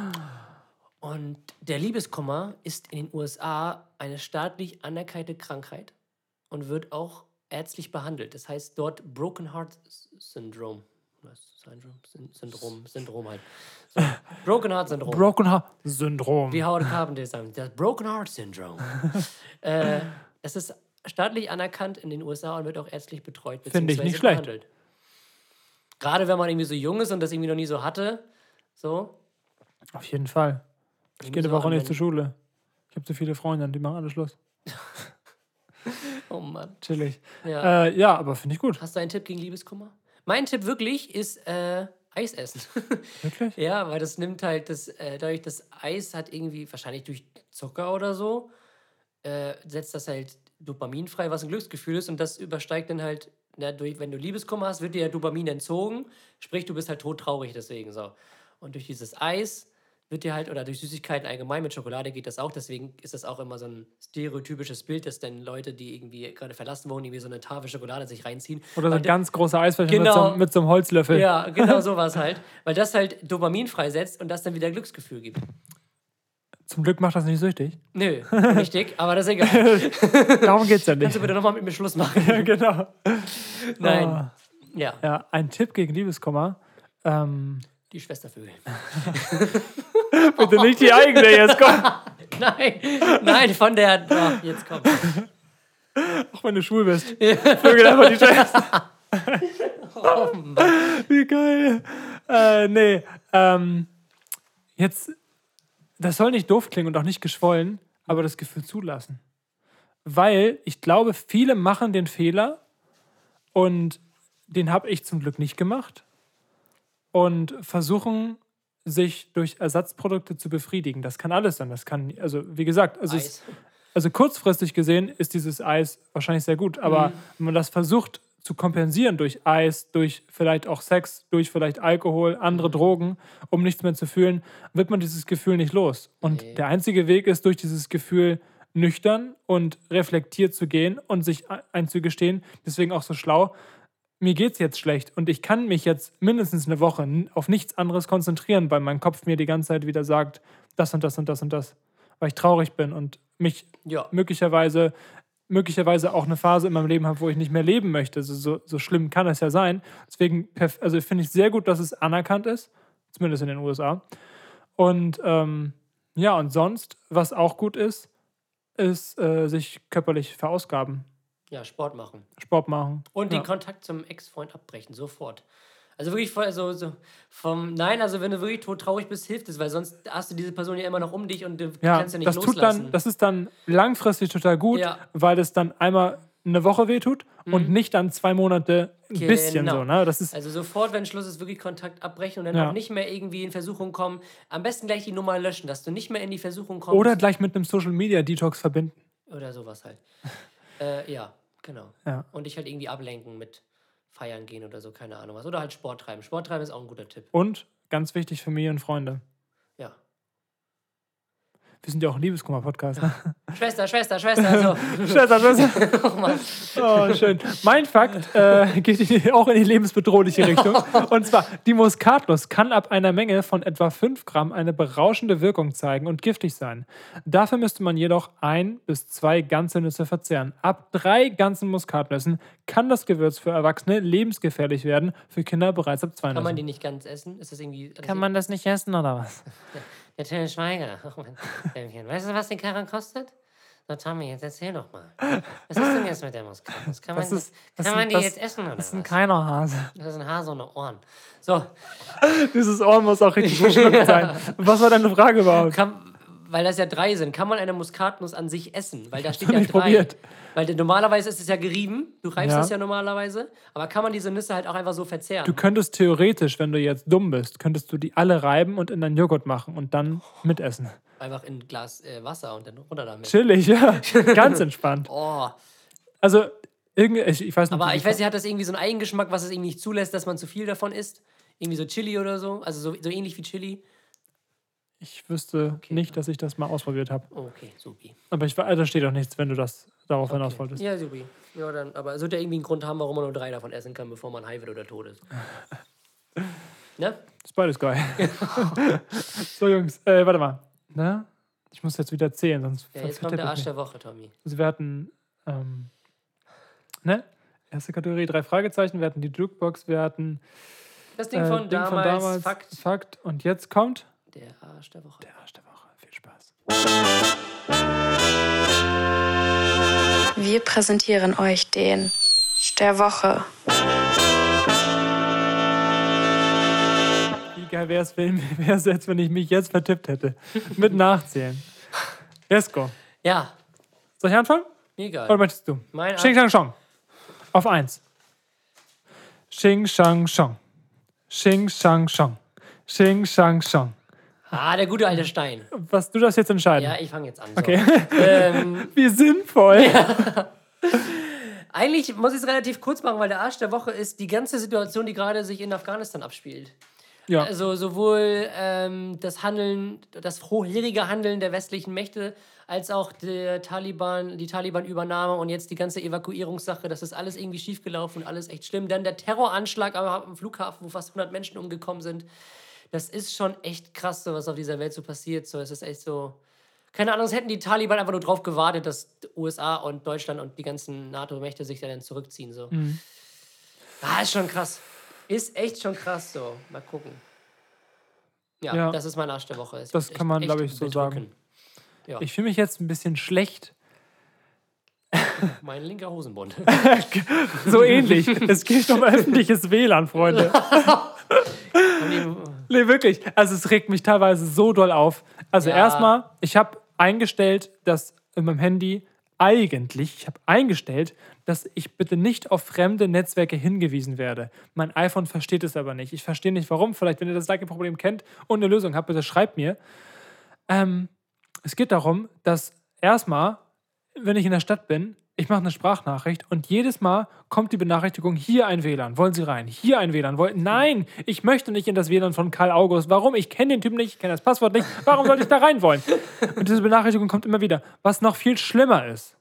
[SPEAKER 2] Und der Liebeskummer ist in den USA eine staatlich anerkannte Krankheit und wird auch ärztlich behandelt. Das heißt dort Broken Heart Syndrome. Syndrom? Syn- Syndrom, Syndrom halt. So. [LAUGHS] Broken Heart Syndrom.
[SPEAKER 1] Broken Heart Syndrom.
[SPEAKER 2] Wie Howard Carpenter sagt, das Broken Heart Syndrome. [LAUGHS] äh, es ist staatlich anerkannt in den USA und wird auch ärztlich betreut.
[SPEAKER 1] Finde ich nicht schlecht.
[SPEAKER 2] behandelt. Gerade wenn man irgendwie so jung ist und das irgendwie noch nie so hatte. So.
[SPEAKER 1] Auf jeden Fall. Ich gehe
[SPEAKER 2] so
[SPEAKER 1] eine Woche nicht zur Schule. Ich habe so viele Freunde, die machen alles Schluss. [LAUGHS]
[SPEAKER 2] Oh Mann.
[SPEAKER 1] Chillig.
[SPEAKER 2] Ja.
[SPEAKER 1] Äh, ja, aber finde ich gut.
[SPEAKER 2] Hast du einen Tipp gegen Liebeskummer? Mein Tipp wirklich ist äh, Eis essen. [LAUGHS]
[SPEAKER 1] Wirklich?
[SPEAKER 2] ja, weil das nimmt halt das, äh, dadurch, das Eis hat irgendwie, wahrscheinlich durch Zucker oder so, äh, setzt das halt Dopamin frei, was ein Glücksgefühl ist. Und das übersteigt dann halt, na, durch, wenn du Liebeskummer hast, wird dir ja Dopamin entzogen. Sprich, du bist halt todtraurig deswegen so. Und durch dieses Eis wird dir halt, oder durch Süßigkeiten allgemein, mit Schokolade geht das auch, deswegen ist das auch immer so ein stereotypisches Bild, dass dann Leute, die irgendwie gerade verlassen wohnen, irgendwie so eine Tafel Schokolade sich reinziehen.
[SPEAKER 1] Oder so ein ganz großer Eiswürfel mit,
[SPEAKER 2] Genau.
[SPEAKER 1] so, mit so einem Holzlöffel.
[SPEAKER 2] ja, genau [LAUGHS] sowas halt. Weil das halt Dopamin freisetzt und das dann wieder Glücksgefühl gibt.
[SPEAKER 1] Zum Glück macht das nicht süchtig.
[SPEAKER 2] Nö, [LAUGHS] richtig, aber das ist egal. [LAUGHS]
[SPEAKER 1] Darum geht's ja
[SPEAKER 2] Kannst
[SPEAKER 1] nicht.
[SPEAKER 2] du bitte nochmal mit mir Schluss machen?
[SPEAKER 1] ja, genau.
[SPEAKER 2] Nein.
[SPEAKER 1] Ah.
[SPEAKER 2] Ja,
[SPEAKER 1] Ja, ein Tipp gegen Liebeskummer. Ähm,
[SPEAKER 2] die Schwestervögel. [LAUGHS]
[SPEAKER 1] bitte nicht die eigene jetzt, komm. [LAUGHS]
[SPEAKER 2] Nein, nein, von der. Oh, jetzt komm.
[SPEAKER 1] Auch wenn du schwul bist. [LAUGHS] Vögel einfach die Schwester.
[SPEAKER 2] Oh
[SPEAKER 1] Wie geil. Äh, nee, ähm, jetzt, das soll nicht doof klingen und auch nicht geschwollen, aber das Gefühl zulassen. Weil ich glaube, viele machen den Fehler und den habe ich zum Glück nicht gemacht und versuchen sich durch Ersatzprodukte zu befriedigen. Das kann alles sein. Das kann, also wie gesagt, also es, also kurzfristig gesehen ist dieses Eis wahrscheinlich sehr gut, aber
[SPEAKER 2] Mhm.
[SPEAKER 1] wenn man das versucht zu kompensieren durch Eis, durch vielleicht auch Sex, durch vielleicht Alkohol, andere
[SPEAKER 2] Mhm.
[SPEAKER 1] Drogen, um nichts mehr zu fühlen, wird man dieses Gefühl nicht los. Und der einzige Weg ist, durch dieses Gefühl nüchtern und reflektiert zu gehen und sich ein- einzugestehen, deswegen auch so schlau, mir geht's jetzt schlecht und ich kann mich jetzt mindestens eine Woche auf nichts anderes konzentrieren, weil mein Kopf mir die ganze Zeit wieder sagt, das und das und das und das. weil ich traurig bin und mich
[SPEAKER 2] Ja.
[SPEAKER 1] möglicherweise, möglicherweise auch eine Phase in meinem Leben habe, wo ich nicht mehr leben möchte. So, so, so schlimm kann es ja sein. Deswegen also finde ich sehr gut, dass es anerkannt ist, zumindest in den USA. Und ähm, ja, und sonst, was auch gut ist, ist äh, sich körperlich verausgaben,
[SPEAKER 2] Ja, Sport machen.
[SPEAKER 1] Sport machen.
[SPEAKER 2] Und
[SPEAKER 1] ja.
[SPEAKER 2] den Kontakt zum Ex-Freund abbrechen, sofort. Also wirklich voll, so, so vom, nein, also wenn du wirklich todtraurig bist, hilft es, weil sonst hast du diese Person ja immer noch um dich und du
[SPEAKER 1] Ja,
[SPEAKER 2] kannst ja nicht
[SPEAKER 1] das tut
[SPEAKER 2] loslassen.
[SPEAKER 1] dann, das ist dann langfristig total gut,
[SPEAKER 2] Ja.
[SPEAKER 1] weil es dann einmal eine Woche wehtut und nicht dann zwei Monate ein bisschen
[SPEAKER 2] Genau.
[SPEAKER 1] so. Ne? Das ist
[SPEAKER 2] also sofort, wenn Schluss ist, wirklich Kontakt abbrechen und dann
[SPEAKER 1] Ja.
[SPEAKER 2] auch nicht mehr irgendwie in Versuchung kommen. Am besten gleich die Nummer löschen, dass du nicht mehr in die Versuchung kommst.
[SPEAKER 1] oder gleich mit einem Social Media Detox verbinden.
[SPEAKER 2] Oder sowas halt. [LAUGHS] äh, ja, genau.
[SPEAKER 1] Ja.
[SPEAKER 2] Und dich halt irgendwie ablenken mit feiern gehen oder so, keine Ahnung was. Oder halt Sport treiben. Sport treiben ist auch ein guter Tipp.
[SPEAKER 1] Und ganz wichtig, Familie und Freunde. Wir sind ja auch ein Liebeskummer-Podcast. Ne? [LAUGHS]
[SPEAKER 2] Schwester, Schwester, Schwester. So. [LAUGHS]
[SPEAKER 1] Schwester, Schwester. [LAUGHS]
[SPEAKER 2] oh Mann.
[SPEAKER 1] Oh, schön. Mein Fakt äh, geht in- auch in die lebensbedrohliche Richtung. Und zwar, die Muskatnuss kann ab einer Menge von etwa 5 Gramm eine berauschende Wirkung zeigen und giftig sein. Dafür müsste man jedoch ein bis zwei ganze Nüsse verzehren. Ab drei ganzen Muskatnüssen kann das Gewürz für Erwachsene lebensgefährlich werden, für Kinder bereits ab zwei
[SPEAKER 2] Kann man die nicht ganz essen? Ist das irgendwie.
[SPEAKER 1] Kann man das nicht essen oder was?
[SPEAKER 2] Der Till Schweiger. [LAUGHS] Oh. Weißt du, was die Karre kostet? So, Tommy, jetzt erzähl doch mal. Was ist denn jetzt mit der Muskatnuss? Kann man,
[SPEAKER 1] Das ist- das
[SPEAKER 2] kann man die
[SPEAKER 1] das-
[SPEAKER 2] jetzt essen oder
[SPEAKER 1] Das ist ein
[SPEAKER 2] was?
[SPEAKER 1] keiner Hase.
[SPEAKER 2] Das ist ein Hase ohne Ohren. So, [LAUGHS]
[SPEAKER 1] Dieses Ohr muss auch richtig verschluckt sein. [LAUGHS] Was war deine Frage überhaupt?
[SPEAKER 2] kann, weil das ja drei sind, kann man eine Muskatnuss an sich essen? Weil da steht ja drei.
[SPEAKER 1] probiert.
[SPEAKER 2] Weil normalerweise ist es ja gerieben. Du reibst
[SPEAKER 1] Ja.
[SPEAKER 2] es ja normalerweise. Aber kann man diese Nüsse halt auch einfach so verzehren?
[SPEAKER 1] Du könntest theoretisch, wenn du jetzt dumm bist, könntest du die alle reiben und in deinen Joghurt machen und dann mitessen.
[SPEAKER 2] einfach in ein Glas äh, Wasser und dann runter damit.
[SPEAKER 1] Chillig, ja. [LAUGHS] Ganz entspannt.
[SPEAKER 2] Oh,
[SPEAKER 1] Also, irgendwie, ich, ich weiß nicht.
[SPEAKER 2] aber ich weiß nicht, hat das irgendwie so einen Eigengeschmack, was es irgendwie nicht zulässt, dass man zu viel davon isst? Irgendwie so Chili oder so? Also so, so ähnlich wie Chili?
[SPEAKER 1] Ich wüsste nicht, dass ich das mal ausprobiert habe.
[SPEAKER 2] Okay, supi.
[SPEAKER 1] Aber ich, we- da steht auch nichts, wenn du das darauf hinaus wolltest.
[SPEAKER 2] Ja, supi. Ja, dann, aber es wird ja irgendwie einen Grund haben, warum man nur drei davon essen kann, bevor man high wird oder tot ist. [LAUGHS] ne?
[SPEAKER 1] Ist beides geil. so, Jungs, äh, warte mal. Na? Ich muss jetzt wieder zählen, sonst
[SPEAKER 2] Ja, jetzt kommt der Arsch der Woche, Tommy.
[SPEAKER 1] Also wir hatten, ähm, ne? Erste Kategorie, drei Fragezeichen. Wir hatten die Jukebox, wir hatten
[SPEAKER 2] Das Ding,
[SPEAKER 1] äh,
[SPEAKER 2] von,
[SPEAKER 1] Ding
[SPEAKER 2] damals,
[SPEAKER 1] von damals,
[SPEAKER 2] Fakt.
[SPEAKER 1] Fakt. Und jetzt kommt
[SPEAKER 2] Der Arsch der Woche.
[SPEAKER 1] der Arsch der Woche. Viel Spaß.
[SPEAKER 9] Wir präsentieren euch den der Woche.
[SPEAKER 1] Wie geil wäre es [LAUGHS] wär's jetzt, wenn ich mich jetzt vertippt hätte? Mit Nachzählen. Jesko.
[SPEAKER 2] Ja,
[SPEAKER 1] Soll ich anfangen?
[SPEAKER 2] mir egal.
[SPEAKER 1] Oder möchtest du?
[SPEAKER 2] Mein
[SPEAKER 1] Xing Shang Shong. Auf eins. Xing Shang Shong. Xing Shang Shong. Xing Shang Shong.
[SPEAKER 2] Ah, der gute alte Stein.
[SPEAKER 1] Was du das jetzt entscheiden?
[SPEAKER 2] Ja, ich fange jetzt an. So.
[SPEAKER 1] Okay.
[SPEAKER 2] Ähm, [LAUGHS]
[SPEAKER 1] Wie sinnvoll. [LAUGHS]
[SPEAKER 2] eigentlich muss ich es relativ kurz machen, weil der Arsch der Woche ist die ganze Situation, die gerade sich in Afghanistan abspielt.
[SPEAKER 1] Ja.
[SPEAKER 2] Also sowohl ähm, das Handeln, das vorherige Handeln der westlichen Mächte, als auch der Taliban, die Taliban-Übernahme und jetzt die ganze Evakuierungssache, das ist alles irgendwie schiefgelaufen und alles echt schlimm. Dann der Terroranschlag am am Flughafen, wo fast 100 Menschen umgekommen sind. Das ist schon echt krass, so was auf dieser Welt so passiert. So, es ist echt so. Keine Ahnung, es hätten die Taliban einfach nur drauf gewartet, dass USA und Deutschland und die ganzen NATO-Mächte sich da dann zurückziehen. So.
[SPEAKER 1] Mhm.
[SPEAKER 2] Ah, ist schon krass. Ist echt schon krass so. Mal gucken. Ja,
[SPEAKER 1] Ja.
[SPEAKER 2] das ist mein Arsch der Woche. Es
[SPEAKER 1] Das kann man,
[SPEAKER 2] echt
[SPEAKER 1] glaub ich, so sagen.
[SPEAKER 2] bedrückend. Ja,
[SPEAKER 1] Ich fühle mich jetzt ein bisschen schlecht. [LAUGHS]
[SPEAKER 2] mein linker Hosenbund. [LAUGHS]
[SPEAKER 1] So ähnlich. es geht um öffentliches WLAN, Freunde. [LAUGHS] Nee, wirklich. Also es regt mich teilweise so doll auf. Also
[SPEAKER 2] Ja.
[SPEAKER 1] erstmal, ich habe eingestellt, dass in meinem Handy eigentlich, ich habe eingestellt, dass ich bitte nicht auf fremde Netzwerke hingewiesen werde. Mein iPhone versteht es aber nicht. Ich verstehe nicht warum. Vielleicht, wenn ihr das gleiche Problem kennt und eine Lösung habt, bitte schreibt mir. Ähm, es geht darum, dass erstmal, wenn ich in der Stadt bin, ich mache eine Sprachnachricht und jedes Mal kommt die Benachrichtigung, hier ein WLAN, wollen Sie rein? Hier ein WLAN, wollen Nein, ich möchte nicht in das WLAN von Karl August. Warum? Ich kenne den Typen nicht, ich kenne das Passwort nicht. Warum sollte ich da rein wollen? Und diese Benachrichtigung kommt immer wieder. Was noch viel schlimmer ist,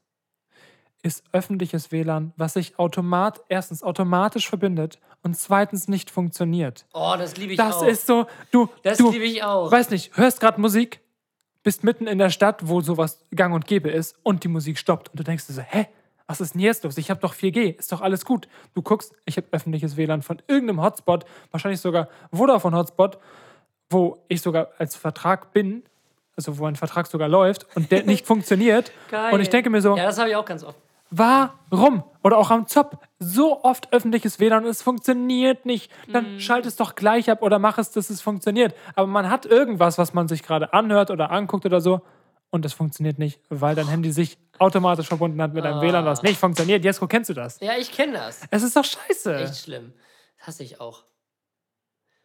[SPEAKER 1] ist öffentliches WLAN, was sich automat, erstens automatisch verbindet und zweitens nicht funktioniert.
[SPEAKER 2] Oh, das liebe ich
[SPEAKER 1] Das
[SPEAKER 2] auch.
[SPEAKER 1] ist so, du,
[SPEAKER 2] das
[SPEAKER 1] du
[SPEAKER 2] liebe ich auch.
[SPEAKER 1] weiß nicht, hörst gerade Musik, bist mitten in der Stadt, wo sowas gang und gäbe ist und die Musik stoppt und du denkst dir so, hä? Was ist denn jetzt los? Ich habe doch 4G, ist doch alles gut. Du guckst, ich habe öffentliches WLAN von irgendeinem Hotspot, wahrscheinlich sogar Vodafone Hotspot, wo ich sogar als Vertrag bin, also wo ein Vertrag sogar läuft und der nicht [LAUGHS] funktioniert.
[SPEAKER 2] Geil.
[SPEAKER 1] Und ich denke mir so,
[SPEAKER 2] Ja, das habe ich auch ganz oft.
[SPEAKER 1] Warum? Oder auch am Zop. So oft öffentliches WLAN und es funktioniert nicht. Dann
[SPEAKER 2] Mhm.
[SPEAKER 1] schalt es doch gleich ab oder mach es, dass es funktioniert. Aber man hat irgendwas, was man sich gerade anhört oder anguckt oder so und es funktioniert nicht, weil dein Handy sich automatisch verbunden hat mit einem WLAN,
[SPEAKER 2] Ah.
[SPEAKER 1] was nicht funktioniert. Jesko, kennst du das?
[SPEAKER 2] Ja, ich kenne das.
[SPEAKER 1] Es ist doch scheiße.
[SPEAKER 2] Echt schlimm. Das hasse ich auch.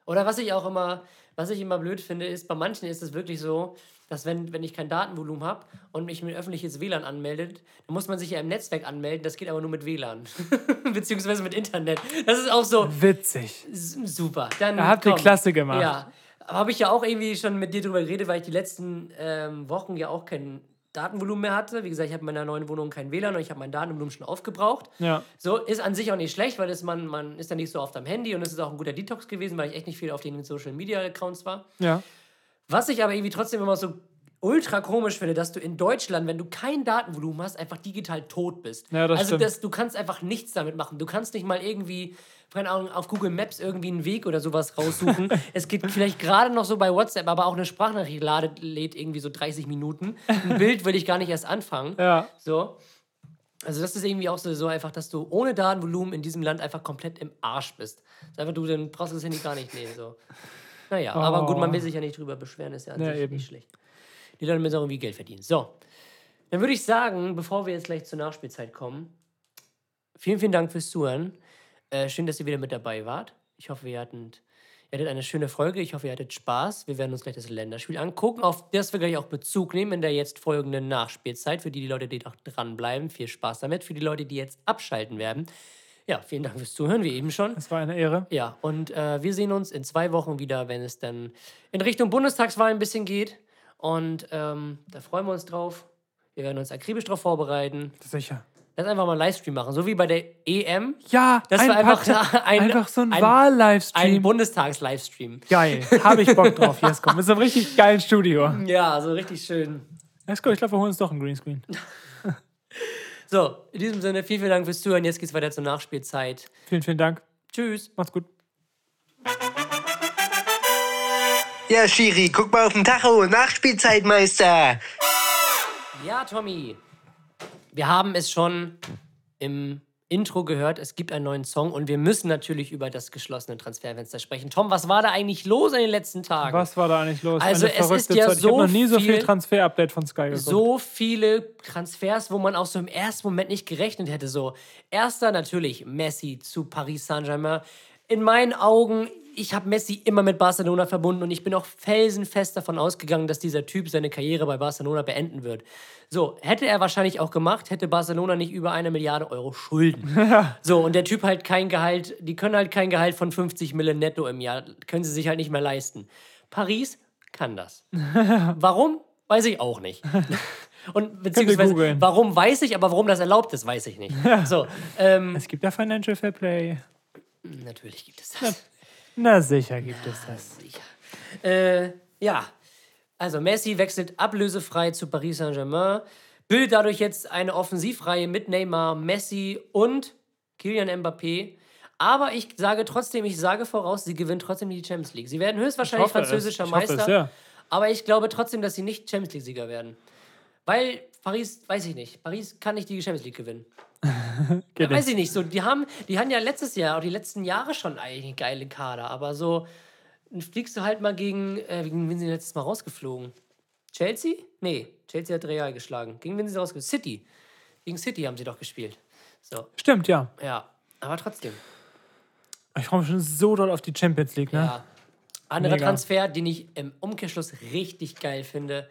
[SPEAKER 2] Oder was ich auch immer, was ich immer blöd finde, ist, bei manchen ist es wirklich so, dass wenn, wenn ich kein Datenvolumen habe und mich mit öffentliches WLAN anmeldet, dann muss man sich ja im Netzwerk anmelden, das geht aber nur mit WLAN. [LAUGHS] Beziehungsweise mit Internet. Das ist auch so
[SPEAKER 1] Witzig.
[SPEAKER 2] super. Dann,
[SPEAKER 1] hat die
[SPEAKER 2] komm.
[SPEAKER 1] Klasse gemacht.
[SPEAKER 2] Ja. Aber habe ich ja auch irgendwie schon mit dir drüber geredet, weil ich die letzten ähm, Wochen ja auch kein Datenvolumen mehr hatte. Wie gesagt, ich habe in meiner neuen Wohnung kein WLAN und ich habe mein Datenvolumen schon aufgebraucht.
[SPEAKER 1] Ja.
[SPEAKER 2] So ist an sich auch nicht schlecht, weil das man, man ist dann nicht so oft am Handy und es ist auch ein guter Detox gewesen, weil ich echt nicht viel auf den Social Media Accounts war.
[SPEAKER 1] Ja.
[SPEAKER 2] Was ich aber irgendwie trotzdem immer so ultra komisch finde, dass du in Deutschland, wenn du kein Datenvolumen hast, einfach digital tot bist.
[SPEAKER 1] Ja, das
[SPEAKER 2] also
[SPEAKER 1] stimmt.
[SPEAKER 2] das, du kannst einfach nichts damit machen. Du kannst nicht mal irgendwie, keine Ahnung, auf Google Maps irgendwie einen Weg oder sowas raussuchen. [LAUGHS] es geht vielleicht gerade noch so bei WhatsApp, aber auch eine Sprachnachricht ladet, lädt irgendwie so 30 Minuten. Ein [LAUGHS] Bild will ich gar nicht erst anfangen.
[SPEAKER 1] Ja.
[SPEAKER 2] So. Also das ist irgendwie auch so, so einfach, dass du ohne Datenvolumen in diesem Land einfach komplett im Arsch bist. Das einfach, du dann brauchst du das Handy gar nicht nehmen. So. Naja, aber gut, man will sich ja nicht drüber beschweren, ist ja an
[SPEAKER 1] Ja,
[SPEAKER 2] sich
[SPEAKER 1] eben.
[SPEAKER 2] nicht schlecht. Die Leute müssen auch irgendwie Geld verdienen. So, dann würde ich sagen, bevor wir jetzt gleich zur Nachspielzeit kommen, vielen, vielen Dank fürs Zuhören. Äh, schön, dass ihr wieder mit dabei wart. Ich hoffe, ihr hattet, ihr hattet eine schöne Folge. Ich hoffe, ihr hattet Spaß. Wir werden uns gleich das Länderspiel angucken, auf das wir gleich auch Bezug nehmen in der jetzt folgenden Nachspielzeit. Für die, die Leute, die noch dranbleiben, viel Spaß damit. Für die Leute, die jetzt abschalten werden. Ja, vielen Dank fürs Zuhören, wie eben schon.
[SPEAKER 1] Es war eine Ehre.
[SPEAKER 2] Ja, und äh, wir sehen uns in zwei Wochen wieder, wenn es dann in Richtung Bundestagswahl ein bisschen geht. Und ähm, da freuen wir uns drauf. Wir werden uns akribisch darauf vorbereiten.
[SPEAKER 1] Sicher.
[SPEAKER 2] Lass einfach mal einen Livestream machen, so wie bei der EM.
[SPEAKER 1] Ja,
[SPEAKER 2] Das
[SPEAKER 1] ein
[SPEAKER 2] war einfach,
[SPEAKER 1] Part-
[SPEAKER 2] ein,
[SPEAKER 1] einfach so ein,
[SPEAKER 2] ein,
[SPEAKER 1] Wahl-Livestream.
[SPEAKER 2] ein Bundestags-Livestream.
[SPEAKER 1] Geil. Habe ich Bock drauf, Jesko. Mit so einem richtig geilen Studio.
[SPEAKER 2] Ja, so richtig schön.
[SPEAKER 1] Jesko, ich glaube, wir holen uns doch einen Greenscreen. [LAUGHS]
[SPEAKER 2] So, in diesem Sinne, vielen, vielen Dank fürs Zuhören. Jetzt geht's weiter zur Nachspielzeit.
[SPEAKER 1] Vielen, vielen Dank.
[SPEAKER 2] Tschüss.
[SPEAKER 1] Macht's gut.
[SPEAKER 10] Ja, Schiri, guck mal auf den Tacho. Nachspielzeitmeister.
[SPEAKER 2] Ja, Tommy. Wir haben es schon im Intro gehört. Es gibt einen neuen Song und wir müssen natürlich über das geschlossene Transferfenster sprechen. Tom, was war da eigentlich los in den letzten Tagen?
[SPEAKER 1] Was war da eigentlich los?
[SPEAKER 2] Also
[SPEAKER 1] Eine
[SPEAKER 2] es ist ja
[SPEAKER 1] Zeit. Ich
[SPEAKER 2] so
[SPEAKER 1] noch nie so viel
[SPEAKER 2] viel-
[SPEAKER 1] Transfer-Update von Sky geguckt.
[SPEAKER 2] so viele Transfers, wo man auch so im ersten Moment nicht gerechnet hätte. So, erster natürlich Messi zu Paris Saint-Germain. In meinen Augen, ich habe Messi immer mit Barcelona verbunden und ich bin auch felsenfest davon ausgegangen, dass dieser Typ seine Karriere bei Barcelona beenden wird. So, hätte er wahrscheinlich auch gemacht, hätte Barcelona nicht über eine Milliarde Euro Schulden. [LAUGHS] So, und der Typ halt kein Gehalt, die können halt kein Gehalt von 50 Mille netto im Jahr, können sie sich halt nicht mehr leisten. Paris kann das. [LAUGHS] Warum? Weiß ich auch nicht. [LAUGHS] Und beziehungsweise, warum weiß ich, aber warum das erlaubt ist, weiß ich nicht. So, ähm,
[SPEAKER 1] Es gibt ja Financial Fair Play.
[SPEAKER 2] natürlich gibt es das.
[SPEAKER 1] Na sicher gibt es das.
[SPEAKER 2] Äh, ja, also Messi wechselt ablösefrei zu Paris Saint-Germain, bildet dadurch jetzt eine Offensivreihe mit Neymar, Messi und Kylian Mbappé. Aber ich sage trotzdem, ich sage voraus, sie gewinnen trotzdem die Champions League. Sie werden höchstwahrscheinlich
[SPEAKER 1] hoffe
[SPEAKER 2] französischer
[SPEAKER 1] hoffe es,
[SPEAKER 2] Meister.
[SPEAKER 1] ja.
[SPEAKER 2] Aber ich glaube trotzdem, dass sie nicht Champions League-Sieger werden. Weil Paris, weiß ich nicht, Paris kann nicht die Champions League gewinnen. [LAUGHS]
[SPEAKER 1] Geht
[SPEAKER 2] Weiß ich nicht, so, die haben, die haben ja letztes Jahr, auch die letzten Jahre schon eigentlich einen geilen Kader, aber so fliegst du halt mal gegen, äh, gegen wen sind sie letztes Mal rausgeflogen? Chelsea? Nee, Chelsea hat Real geschlagen. Gegen wen sind sie rausgeflogen? City. Gegen City haben sie doch gespielt. So,
[SPEAKER 1] Stimmt, ja.
[SPEAKER 2] ja, aber trotzdem.
[SPEAKER 1] Ich freue mich schon so doll auf die Champions League, ne?
[SPEAKER 2] Ja. Anderer
[SPEAKER 1] Mega.
[SPEAKER 2] Transfer, den ich im Umkehrschluss richtig geil finde.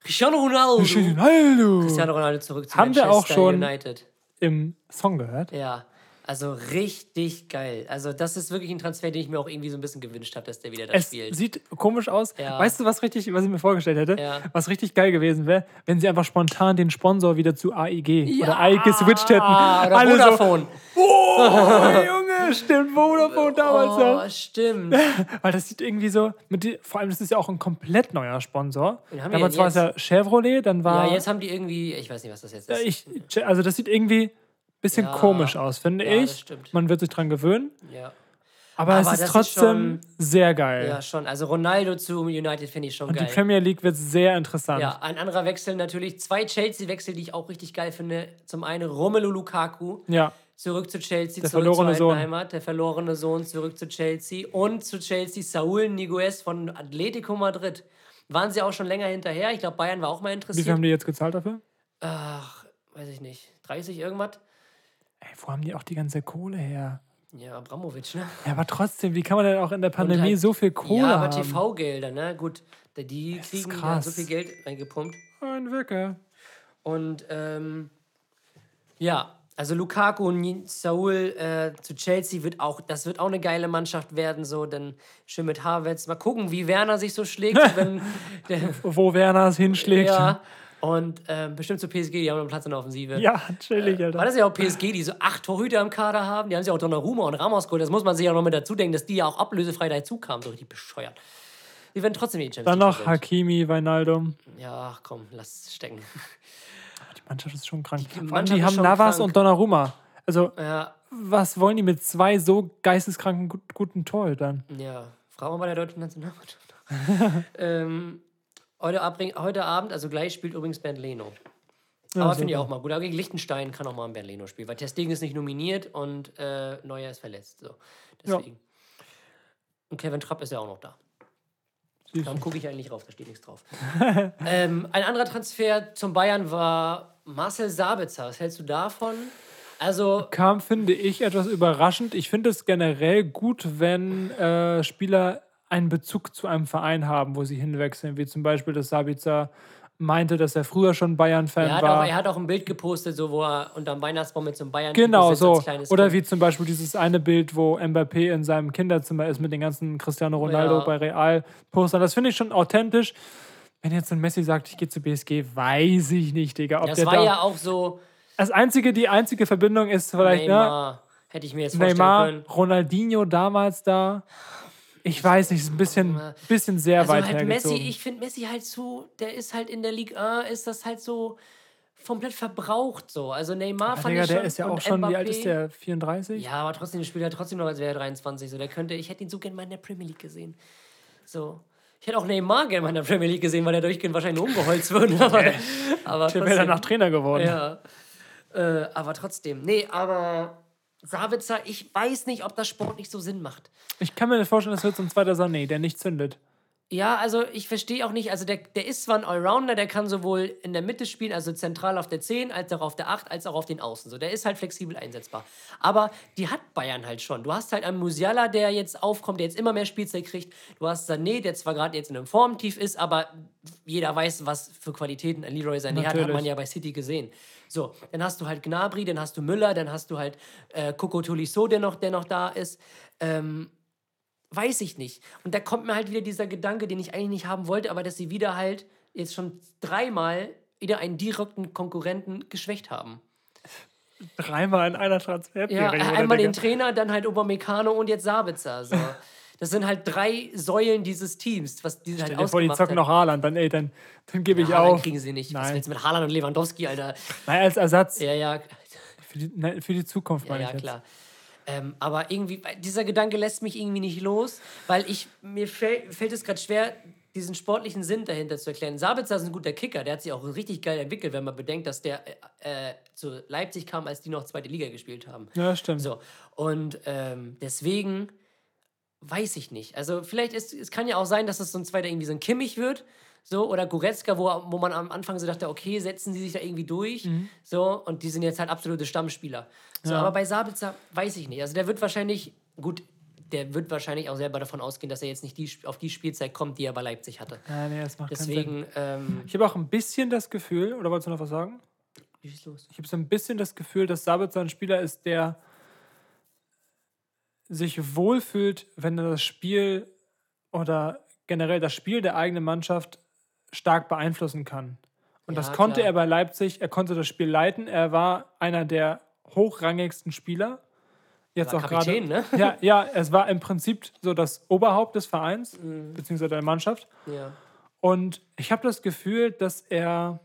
[SPEAKER 2] Cristiano Ronaldo.
[SPEAKER 1] Hallo.
[SPEAKER 2] Cristiano Ronaldo zurück zu
[SPEAKER 1] Haben wir auch
[SPEAKER 2] Manchester
[SPEAKER 1] schon-
[SPEAKER 2] United.
[SPEAKER 1] Im Song gehört.
[SPEAKER 2] Ja, also richtig geil. Also das ist wirklich ein Transfer, den ich mir auch irgendwie so ein bisschen gewünscht habe, dass der wieder da
[SPEAKER 1] Es
[SPEAKER 2] spielt.
[SPEAKER 1] sieht komisch aus.
[SPEAKER 2] Ja.
[SPEAKER 1] Weißt du, was richtig, was ich mir vorgestellt hätte?
[SPEAKER 2] Ja.
[SPEAKER 1] Was richtig geil gewesen wäre, wenn sie einfach spontan den Sponsor wieder zu AIG oder AIG geswitcht hätten.
[SPEAKER 2] Oder
[SPEAKER 1] Alle
[SPEAKER 2] Vodafone.
[SPEAKER 1] So, oh, [LAUGHS] Junge! Ja, stimmt, Vodafone damals
[SPEAKER 2] Oh,
[SPEAKER 1] noch.
[SPEAKER 2] stimmt. [LAUGHS]
[SPEAKER 1] Weil das sieht irgendwie so, die, vor allem das ist ja auch ein komplett neuer Sponsor. Damals war es ja Chevrolet, dann war.
[SPEAKER 2] Ja, jetzt haben die irgendwie, ich weiß nicht, was das jetzt
[SPEAKER 1] Ja,
[SPEAKER 2] ist.
[SPEAKER 1] ich, also das sieht irgendwie bisschen
[SPEAKER 2] Ja.
[SPEAKER 1] komisch aus, finde
[SPEAKER 2] Ja,
[SPEAKER 1] ich. Man wird sich dran gewöhnen.
[SPEAKER 2] Ja.
[SPEAKER 1] Aber,
[SPEAKER 2] Aber
[SPEAKER 1] es ist
[SPEAKER 2] ist
[SPEAKER 1] trotzdem
[SPEAKER 2] schon-
[SPEAKER 1] sehr geil.
[SPEAKER 2] ja, schon. Also Ronaldo zu United finde ich schon
[SPEAKER 1] Und
[SPEAKER 2] geil.
[SPEAKER 1] die Premier League wird sehr interessant.
[SPEAKER 2] Ja, ein anderer Wechsel natürlich. Zwei Chelsea-Wechsel, die ich auch richtig geil finde. Zum einen Romelu Lukaku
[SPEAKER 1] Ja.
[SPEAKER 2] zurück zu Chelsea,
[SPEAKER 1] Der
[SPEAKER 2] zurück
[SPEAKER 1] verlorene
[SPEAKER 2] zur
[SPEAKER 1] Sohn.
[SPEAKER 2] Heimat. Der verlorene Sohn zurück zu Chelsea. Und zu Chelsea Saúl Niguez von Atletico Madrid. Waren sie auch schon länger hinterher. Ich glaube, Bayern war auch mal
[SPEAKER 1] Wie
[SPEAKER 2] interessiert.
[SPEAKER 1] viel haben die jetzt gezahlt dafür?
[SPEAKER 2] Ach, weiß ich nicht. 30 irgendwas?
[SPEAKER 1] Ey, wo haben die auch die ganze Kohle her?
[SPEAKER 2] Ja, Abramovic, ne?
[SPEAKER 1] Ja, aber trotzdem, wie kann man denn auch in der Pandemie
[SPEAKER 2] halt-
[SPEAKER 1] so viel Kohle
[SPEAKER 2] Ja, aber
[SPEAKER 1] haben?
[SPEAKER 2] TV-Gelder, ne? Gut, die- kriegen ja so viel Geld reingepumpt.
[SPEAKER 1] Ein Wecker.
[SPEAKER 2] Und ähm, ja, also Lukaku und Saul äh, zu Chelsea wird auch, das wird auch eine geile Mannschaft werden, so, dann schön mit Havertz. Mal gucken, wie Werner sich so schlägt, [LAUGHS] wenn der,
[SPEAKER 1] Wo Werner es hinschlägt.
[SPEAKER 2] ja, und ähm, bestimmt zu PSG, die haben einen Platz in der Offensive.
[SPEAKER 1] Ja, chillig, Alter.
[SPEAKER 2] War das ja auch PSG, die so acht Torhüter im Kader haben? Die haben sich auch Donnarumma und Ramos geholt. Das muss man sich ja noch mit dazu denken, dass die ja auch ablösefrei dazu kamen. So richtig bescheuert. Die werden trotzdem die Champions
[SPEAKER 1] Dann noch
[SPEAKER 2] gewinnen.
[SPEAKER 1] Hakimi, Weinaldum.
[SPEAKER 2] Ja, komm, lass es stecken.
[SPEAKER 1] Die Mannschaft ist schon krank.
[SPEAKER 2] Die
[SPEAKER 1] allem,
[SPEAKER 2] Mannschaft
[SPEAKER 1] die haben Navas
[SPEAKER 2] krank.
[SPEAKER 1] und Donnarumma. Also,
[SPEAKER 2] Ja,
[SPEAKER 1] was wollen die mit zwei so geisteskranken gut, guten Torhütern?
[SPEAKER 2] Ja, fragen wir bei der deutschen Nationalmannschaft. [LAUGHS] ähm, heute, heute Abend, also gleich, spielt übrigens Bernd Leno.
[SPEAKER 1] Ja,
[SPEAKER 2] Aber finde ich auch mal gut. Aber gegen Liechtenstein kann auch mal ein Bernd Leno spielen, weil Testegen ist nicht nominiert und äh, Neuer ist verletzt. So. Deswegen. Und Kevin Trapp ist ja auch noch da. Darum gucke ich eigentlich rauf, da steht nichts drauf. [LAUGHS] ähm, ein anderer Transfer zum Bayern war Marcel Sabitzer. Was hältst du davon? Also,
[SPEAKER 1] Kam, finde ich, etwas überraschend. Ich finde es generell gut, wenn äh, Spieler einen Bezug zu einem Verein haben, wo sie hinwechseln. Wie zum Beispiel, dass Sabitzer meinte, dass er früher schon Bayern-Fan
[SPEAKER 2] er
[SPEAKER 1] war.
[SPEAKER 2] auch, er hat auch ein Bild gepostet, so, wo er unterm Weihnachtsbaum mit so einem bayern
[SPEAKER 1] Genau so. Oder wie zum Beispiel dieses eine Bild, wo Mbappé in seinem Kinderzimmer ist mit den ganzen Cristiano Ronaldo
[SPEAKER 2] Ja.
[SPEAKER 1] bei Real Postern. Das finde ich schon authentisch. Wenn jetzt ein Messi sagt, ich gehe zu BSG, weiß ich nicht, Digga. Ob
[SPEAKER 2] Das
[SPEAKER 1] der
[SPEAKER 2] war
[SPEAKER 1] da
[SPEAKER 2] ja auch so
[SPEAKER 1] das einzige, die einzige Verbindung ist vielleicht ne,
[SPEAKER 2] Neymar. Hätte ich mir jetzt vorstellen
[SPEAKER 1] Neymar,
[SPEAKER 2] können.
[SPEAKER 1] Ronaldinho damals da. Ich weiß nicht, ist ein bisschen, bisschen sehr
[SPEAKER 2] Also
[SPEAKER 1] weit
[SPEAKER 2] halt Messi,
[SPEAKER 1] hergezogen.
[SPEAKER 2] ich finde Messi halt so, der ist halt in der Liga, ist das halt so komplett verbraucht so. Also Neymar
[SPEAKER 1] Ja,
[SPEAKER 2] fand
[SPEAKER 1] Digga,
[SPEAKER 2] ich schon
[SPEAKER 1] der ist ja auch schon, wie
[SPEAKER 2] Mbappé,
[SPEAKER 1] alt ist der? 34?
[SPEAKER 2] Ja, aber trotzdem, der spielt ja trotzdem noch, als wäre er 23. So, der könnte, ich hätte ihn so gerne mal in der Premier League gesehen. So. Ich hätte auch Neymar gerne mal in der Premier League gesehen, weil der durchgehend wahrscheinlich nur umgeholzt wird. [LAUGHS] Aber, aber
[SPEAKER 1] Der wäre danach Trainer geworden.
[SPEAKER 2] Ja. Äh, aber trotzdem. Nee, aber Savitzer, ich weiß nicht, ob das Sport nicht so Sinn macht.
[SPEAKER 1] Ich kann mir vorstellen, das wird so ein zweiter Sané, der nicht zündet.
[SPEAKER 2] Ja, also ich verstehe auch nicht, also der, der ist zwar ein Allrounder, der kann sowohl in der Mitte spielen, also zentral auf der 10, als auch auf der 8, als auch auf den Außen. So, der ist halt flexibel einsetzbar. Aber die hat Bayern halt schon. Du hast halt einen Musiala, der jetzt aufkommt, der jetzt immer mehr Spielzeit kriegt. Du hast Sané, der zwar gerade jetzt in einem Formtief ist, aber jeder weiß, was für Qualitäten ein Leroy Sané hat, hat man ja bei City gesehen. So, dann hast du halt Gnabry, dann hast du Müller, dann hast du halt äh, Coco Tolisso, der noch, der noch da ist. Ähm, weiß ich nicht. Und da kommt mir halt wieder dieser Gedanke, den ich eigentlich nicht haben wollte, aber dass sie wieder halt jetzt schon dreimal wieder einen direkten Konkurrenten geschwächt haben.
[SPEAKER 1] Dreimal in einer
[SPEAKER 2] Ja,
[SPEAKER 1] Transferperiode.
[SPEAKER 2] einmal den. Trainer, dann halt Upamecano und jetzt Sabitzer. So. Das sind halt drei Säulen dieses Teams, was die halt
[SPEAKER 1] dir vor, die
[SPEAKER 2] ausgemacht
[SPEAKER 1] zocken noch. Haaland, dann, ey, dann, dann gebe ich
[SPEAKER 2] Haaland
[SPEAKER 1] auf.
[SPEAKER 2] kriegen sie nicht. Was
[SPEAKER 1] Nein.
[SPEAKER 2] willst du mit Haaland und Lewandowski, Alter?
[SPEAKER 1] Nein, als Ersatz
[SPEAKER 2] Ja, ja,
[SPEAKER 1] für die, nein, für die Zukunft,
[SPEAKER 2] Ja,
[SPEAKER 1] meine
[SPEAKER 2] ja,
[SPEAKER 1] ich jetzt.
[SPEAKER 2] Ähm, aber irgendwie, dieser Gedanke lässt mich irgendwie nicht los, weil ich, mir fäll, fällt es gerade schwer, diesen sportlichen Sinn dahinter zu erklären. Sabitzer ist ein guter Kicker, der hat sich auch richtig geil entwickelt, wenn man bedenkt, dass der äh, äh, zu Leipzig kam, als die noch zweite Liga gespielt haben.
[SPEAKER 1] Ja, stimmt.
[SPEAKER 2] So, und ähm, deswegen weiß ich nicht. Also vielleicht ist, es kann ja auch sein, dass es so ein zweiter irgendwie so ein Kimmich wird, so, oder Goretzka, wo, wo man am Anfang so dachte, okay, setzen sie sich da irgendwie durch, so, und die sind jetzt halt absolute Stammspieler. So,
[SPEAKER 1] Ja.
[SPEAKER 2] aber bei Sabitzer weiß ich nicht. Also der wird wahrscheinlich, gut, der wird wahrscheinlich auch selber davon ausgehen, dass er jetzt nicht die, auf die Spielzeit kommt, die er bei Leipzig hatte.
[SPEAKER 1] Ja, nee, das macht keinen Sinn.
[SPEAKER 2] Deswegen, ähm,
[SPEAKER 1] Ich habe auch ein bisschen das Gefühl, oder wolltest du noch was sagen?
[SPEAKER 2] wie ist los?
[SPEAKER 1] Ich habe so ein bisschen das Gefühl, dass Sabitzer ein Spieler ist, der sich wohlfühlt, wenn er das Spiel oder generell das Spiel der eigenen Mannschaft stark beeinflussen kann. Und
[SPEAKER 2] Ja,
[SPEAKER 1] das konnte
[SPEAKER 2] klar.
[SPEAKER 1] er bei Leipzig. Er konnte das Spiel leiten. Er war einer der hochrangigsten Spieler jetzt
[SPEAKER 2] War
[SPEAKER 1] auch gerade.
[SPEAKER 2] ne?
[SPEAKER 1] Ja, [LAUGHS] ja, es war im Prinzip so das Oberhaupt des Vereins,
[SPEAKER 2] Mhm.
[SPEAKER 1] beziehungsweise der Mannschaft.
[SPEAKER 2] Ja.
[SPEAKER 1] Und ich habe das Gefühl, dass er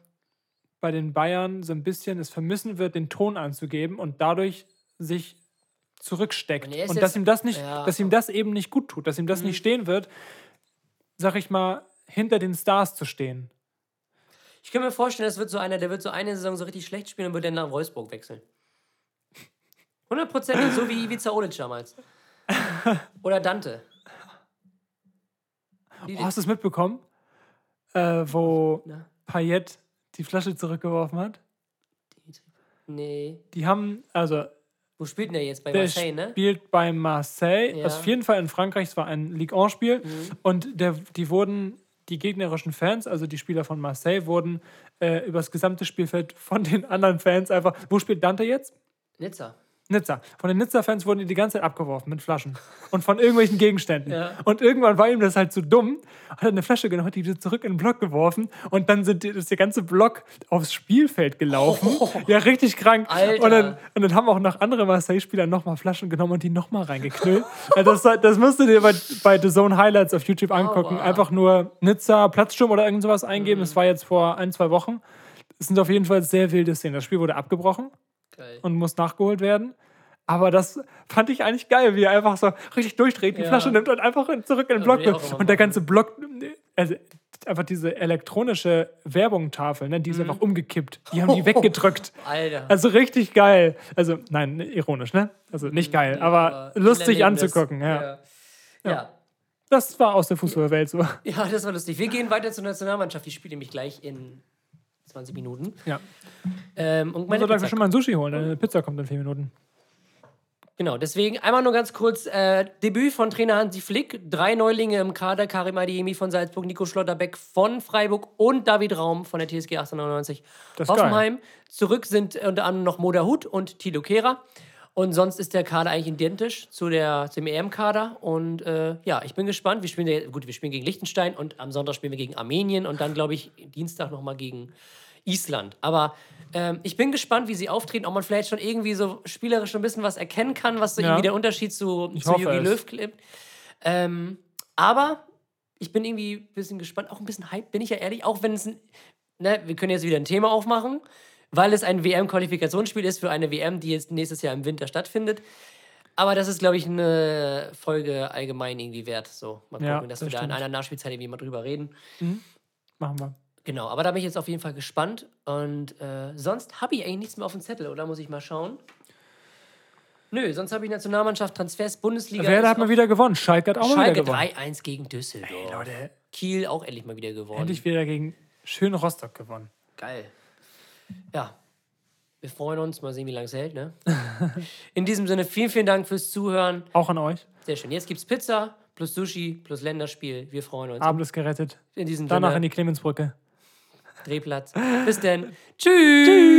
[SPEAKER 1] bei den Bayern so ein bisschen es vermissen wird, den Ton anzugeben und dadurch sich zurücksteckt.
[SPEAKER 2] Und
[SPEAKER 1] Und dass
[SPEAKER 2] jetzt-
[SPEAKER 1] ihm das nicht,
[SPEAKER 2] ja. Mhm.
[SPEAKER 1] dass ihm das eben nicht gut tut, dass ihm das nicht stehen wird, sag ich mal, hinter den Stars zu stehen.
[SPEAKER 2] Ich kann mir vorstellen, das wird so einer, der wird so eine Saison so richtig schlecht spielen und wird dann nach Wolfsburg wechseln. [LAUGHS] Hundertprozentig, so wie Ivica Olic damals. [LAUGHS] Oder Dante.
[SPEAKER 1] Oh, hast du es mitbekommen? Äh, wo
[SPEAKER 2] Na?
[SPEAKER 1] Payet die Flasche zurückgeworfen hat?
[SPEAKER 2] Nee.
[SPEAKER 1] Die haben, also
[SPEAKER 2] Wo spielt denn der jetzt? Bei
[SPEAKER 1] der
[SPEAKER 2] Marseille, ne?
[SPEAKER 1] spielt bei Marseille,
[SPEAKER 2] Ja.
[SPEAKER 1] auf jeden Fall in Frankreich, es war ein Ligue 1-Spiel
[SPEAKER 2] Mhm.
[SPEAKER 1] und der, die wurden, die gegnerischen Fans, also die Spieler von Marseille, wurden äh, übers gesamte Spielfeld von den anderen Fans einfach, wo spielt Dante jetzt?
[SPEAKER 2] Nizza.
[SPEAKER 1] Nizza. Von den Nizza-Fans wurden die die ganze Zeit abgeworfen mit Flaschen [LAUGHS] und von irgendwelchen Gegenständen.
[SPEAKER 2] Ja.
[SPEAKER 1] Und irgendwann war ihm das halt zu dumm, hat er eine Flasche genommen, hat die wieder zurück in den Block geworfen und dann sind die, ist der ganze Block aufs Spielfeld gelaufen. Ja, richtig krank.
[SPEAKER 2] Alter.
[SPEAKER 1] Und dann, und dann haben auch noch andere Marseille-Spieler nochmal Flaschen genommen und die nochmal reingeknüllt. [LAUGHS] das, das musst du dir bei, bei The Zone Highlights auf YouTube angucken.
[SPEAKER 2] Aua.
[SPEAKER 1] Einfach nur Nizza, Platzsturm oder irgend sowas eingeben. Das war jetzt vor ein, zwei Wochen. Es sind auf jeden Fall sehr wilde Szenen. Das Spiel wurde abgebrochen
[SPEAKER 2] Geil.
[SPEAKER 1] und muss nachgeholt werden. Aber das fand ich eigentlich geil, wie er einfach so richtig durchdreht, die
[SPEAKER 2] Ja.
[SPEAKER 1] Flasche nimmt und einfach in- zurück in den
[SPEAKER 2] Ja,
[SPEAKER 1] Block Und der ganze Block, also einfach diese elektronische Werbungtafel, ne, die
[SPEAKER 2] Mhm.
[SPEAKER 1] ist einfach umgekippt. Die haben die [LAUGHS] weggedrückt.
[SPEAKER 2] Alter.
[SPEAKER 1] Also richtig geil. Also, nein, ironisch, ne? Also nicht geil, aber lustig anzugucken, ja.
[SPEAKER 2] Ja. ja.
[SPEAKER 1] Das war aus der Fußballwelt so.
[SPEAKER 2] Ja, [LAUGHS] das war lustig. Wir gehen weiter zur Nationalmannschaft. Die spielt nämlich gleich in 20 Minuten.
[SPEAKER 1] Ja.
[SPEAKER 2] Ähm, und meine
[SPEAKER 1] Also, da
[SPEAKER 2] Pizza
[SPEAKER 1] wir schon mal ein Sushi holen. Eine Pizza kommt in vier Minuten.
[SPEAKER 2] Genau, deswegen einmal nur ganz kurz: äh, Debüt von Trainer Hansi Flick. Drei Neulinge im Kader: Karim Adiemi von Salzburg, Nico Schlotterbeck von Freiburg und David Raum von der TSG 1899
[SPEAKER 1] Das ist
[SPEAKER 2] Hoffenheim. Zurück sind unter anderem noch Moda Hut und Tilo Kehrer. Und sonst ist der Kader eigentlich identisch zu der, zum EM-Kader. Und äh, ja, ich bin gespannt. Wir spielen, gut, wir spielen gegen Liechtenstein und am Sonntag spielen wir gegen Armenien und dann, glaube ich, Dienstag nochmal gegen Island. Aber ähm, ich bin gespannt, wie sie auftreten, ob man vielleicht schon irgendwie so spielerisch ein bisschen was erkennen kann, was so
[SPEAKER 1] Ja.
[SPEAKER 2] irgendwie der Unterschied zu,
[SPEAKER 1] Ich
[SPEAKER 2] zu Jogi. Löw klippt. Ähm, aber ich bin irgendwie ein bisschen gespannt, auch ein bisschen hyped, bin ich ja ehrlich, auch wenn es ein, ne, wir können jetzt wieder ein Thema aufmachen, weil es ein WM-Qualifikationsspiel ist für eine WM, die jetzt nächstes Jahr im Winter stattfindet. Aber das ist, glaube ich, eine Folge allgemein irgendwie wert. So, mal gucken,
[SPEAKER 1] Ja,
[SPEAKER 2] dass
[SPEAKER 1] das
[SPEAKER 2] wir da in einer Nachspielzeit irgendwie mal drüber reden.
[SPEAKER 1] Machen wir.
[SPEAKER 2] Genau, aber da bin ich jetzt auf jeden Fall gespannt. Und äh, sonst habe ich eigentlich nichts mehr auf dem Zettel, oder muss ich mal schauen? Nö, sonst habe ich Nationalmannschaft, Transfers, Bundesliga.
[SPEAKER 1] Werder hat mal wieder gewonnen. Schalke hat auch mal
[SPEAKER 2] Schalke
[SPEAKER 1] wieder gewonnen.
[SPEAKER 2] 3-1 gegen Düsseldorf.
[SPEAKER 1] Ey, Leute,
[SPEAKER 2] Kiel auch endlich mal wieder gewonnen.
[SPEAKER 1] endlich wieder gegen schön Rostock gewonnen.
[SPEAKER 2] Geil. Ja. Wir freuen uns. Mal sehen, wie lange es hält, ne? [LAUGHS] In diesem Sinne, vielen, vielen Dank fürs Zuhören.
[SPEAKER 1] Auch an euch.
[SPEAKER 2] Sehr schön. Jetzt gibt's Pizza plus Sushi plus Länderspiel. Wir freuen uns.
[SPEAKER 1] Abend ist gerettet.
[SPEAKER 2] In diesem
[SPEAKER 1] Danach in
[SPEAKER 2] Sinne,
[SPEAKER 1] die Clemensbrücke.
[SPEAKER 2] Drehplatz. Bis denn. [LAUGHS] Tschüss.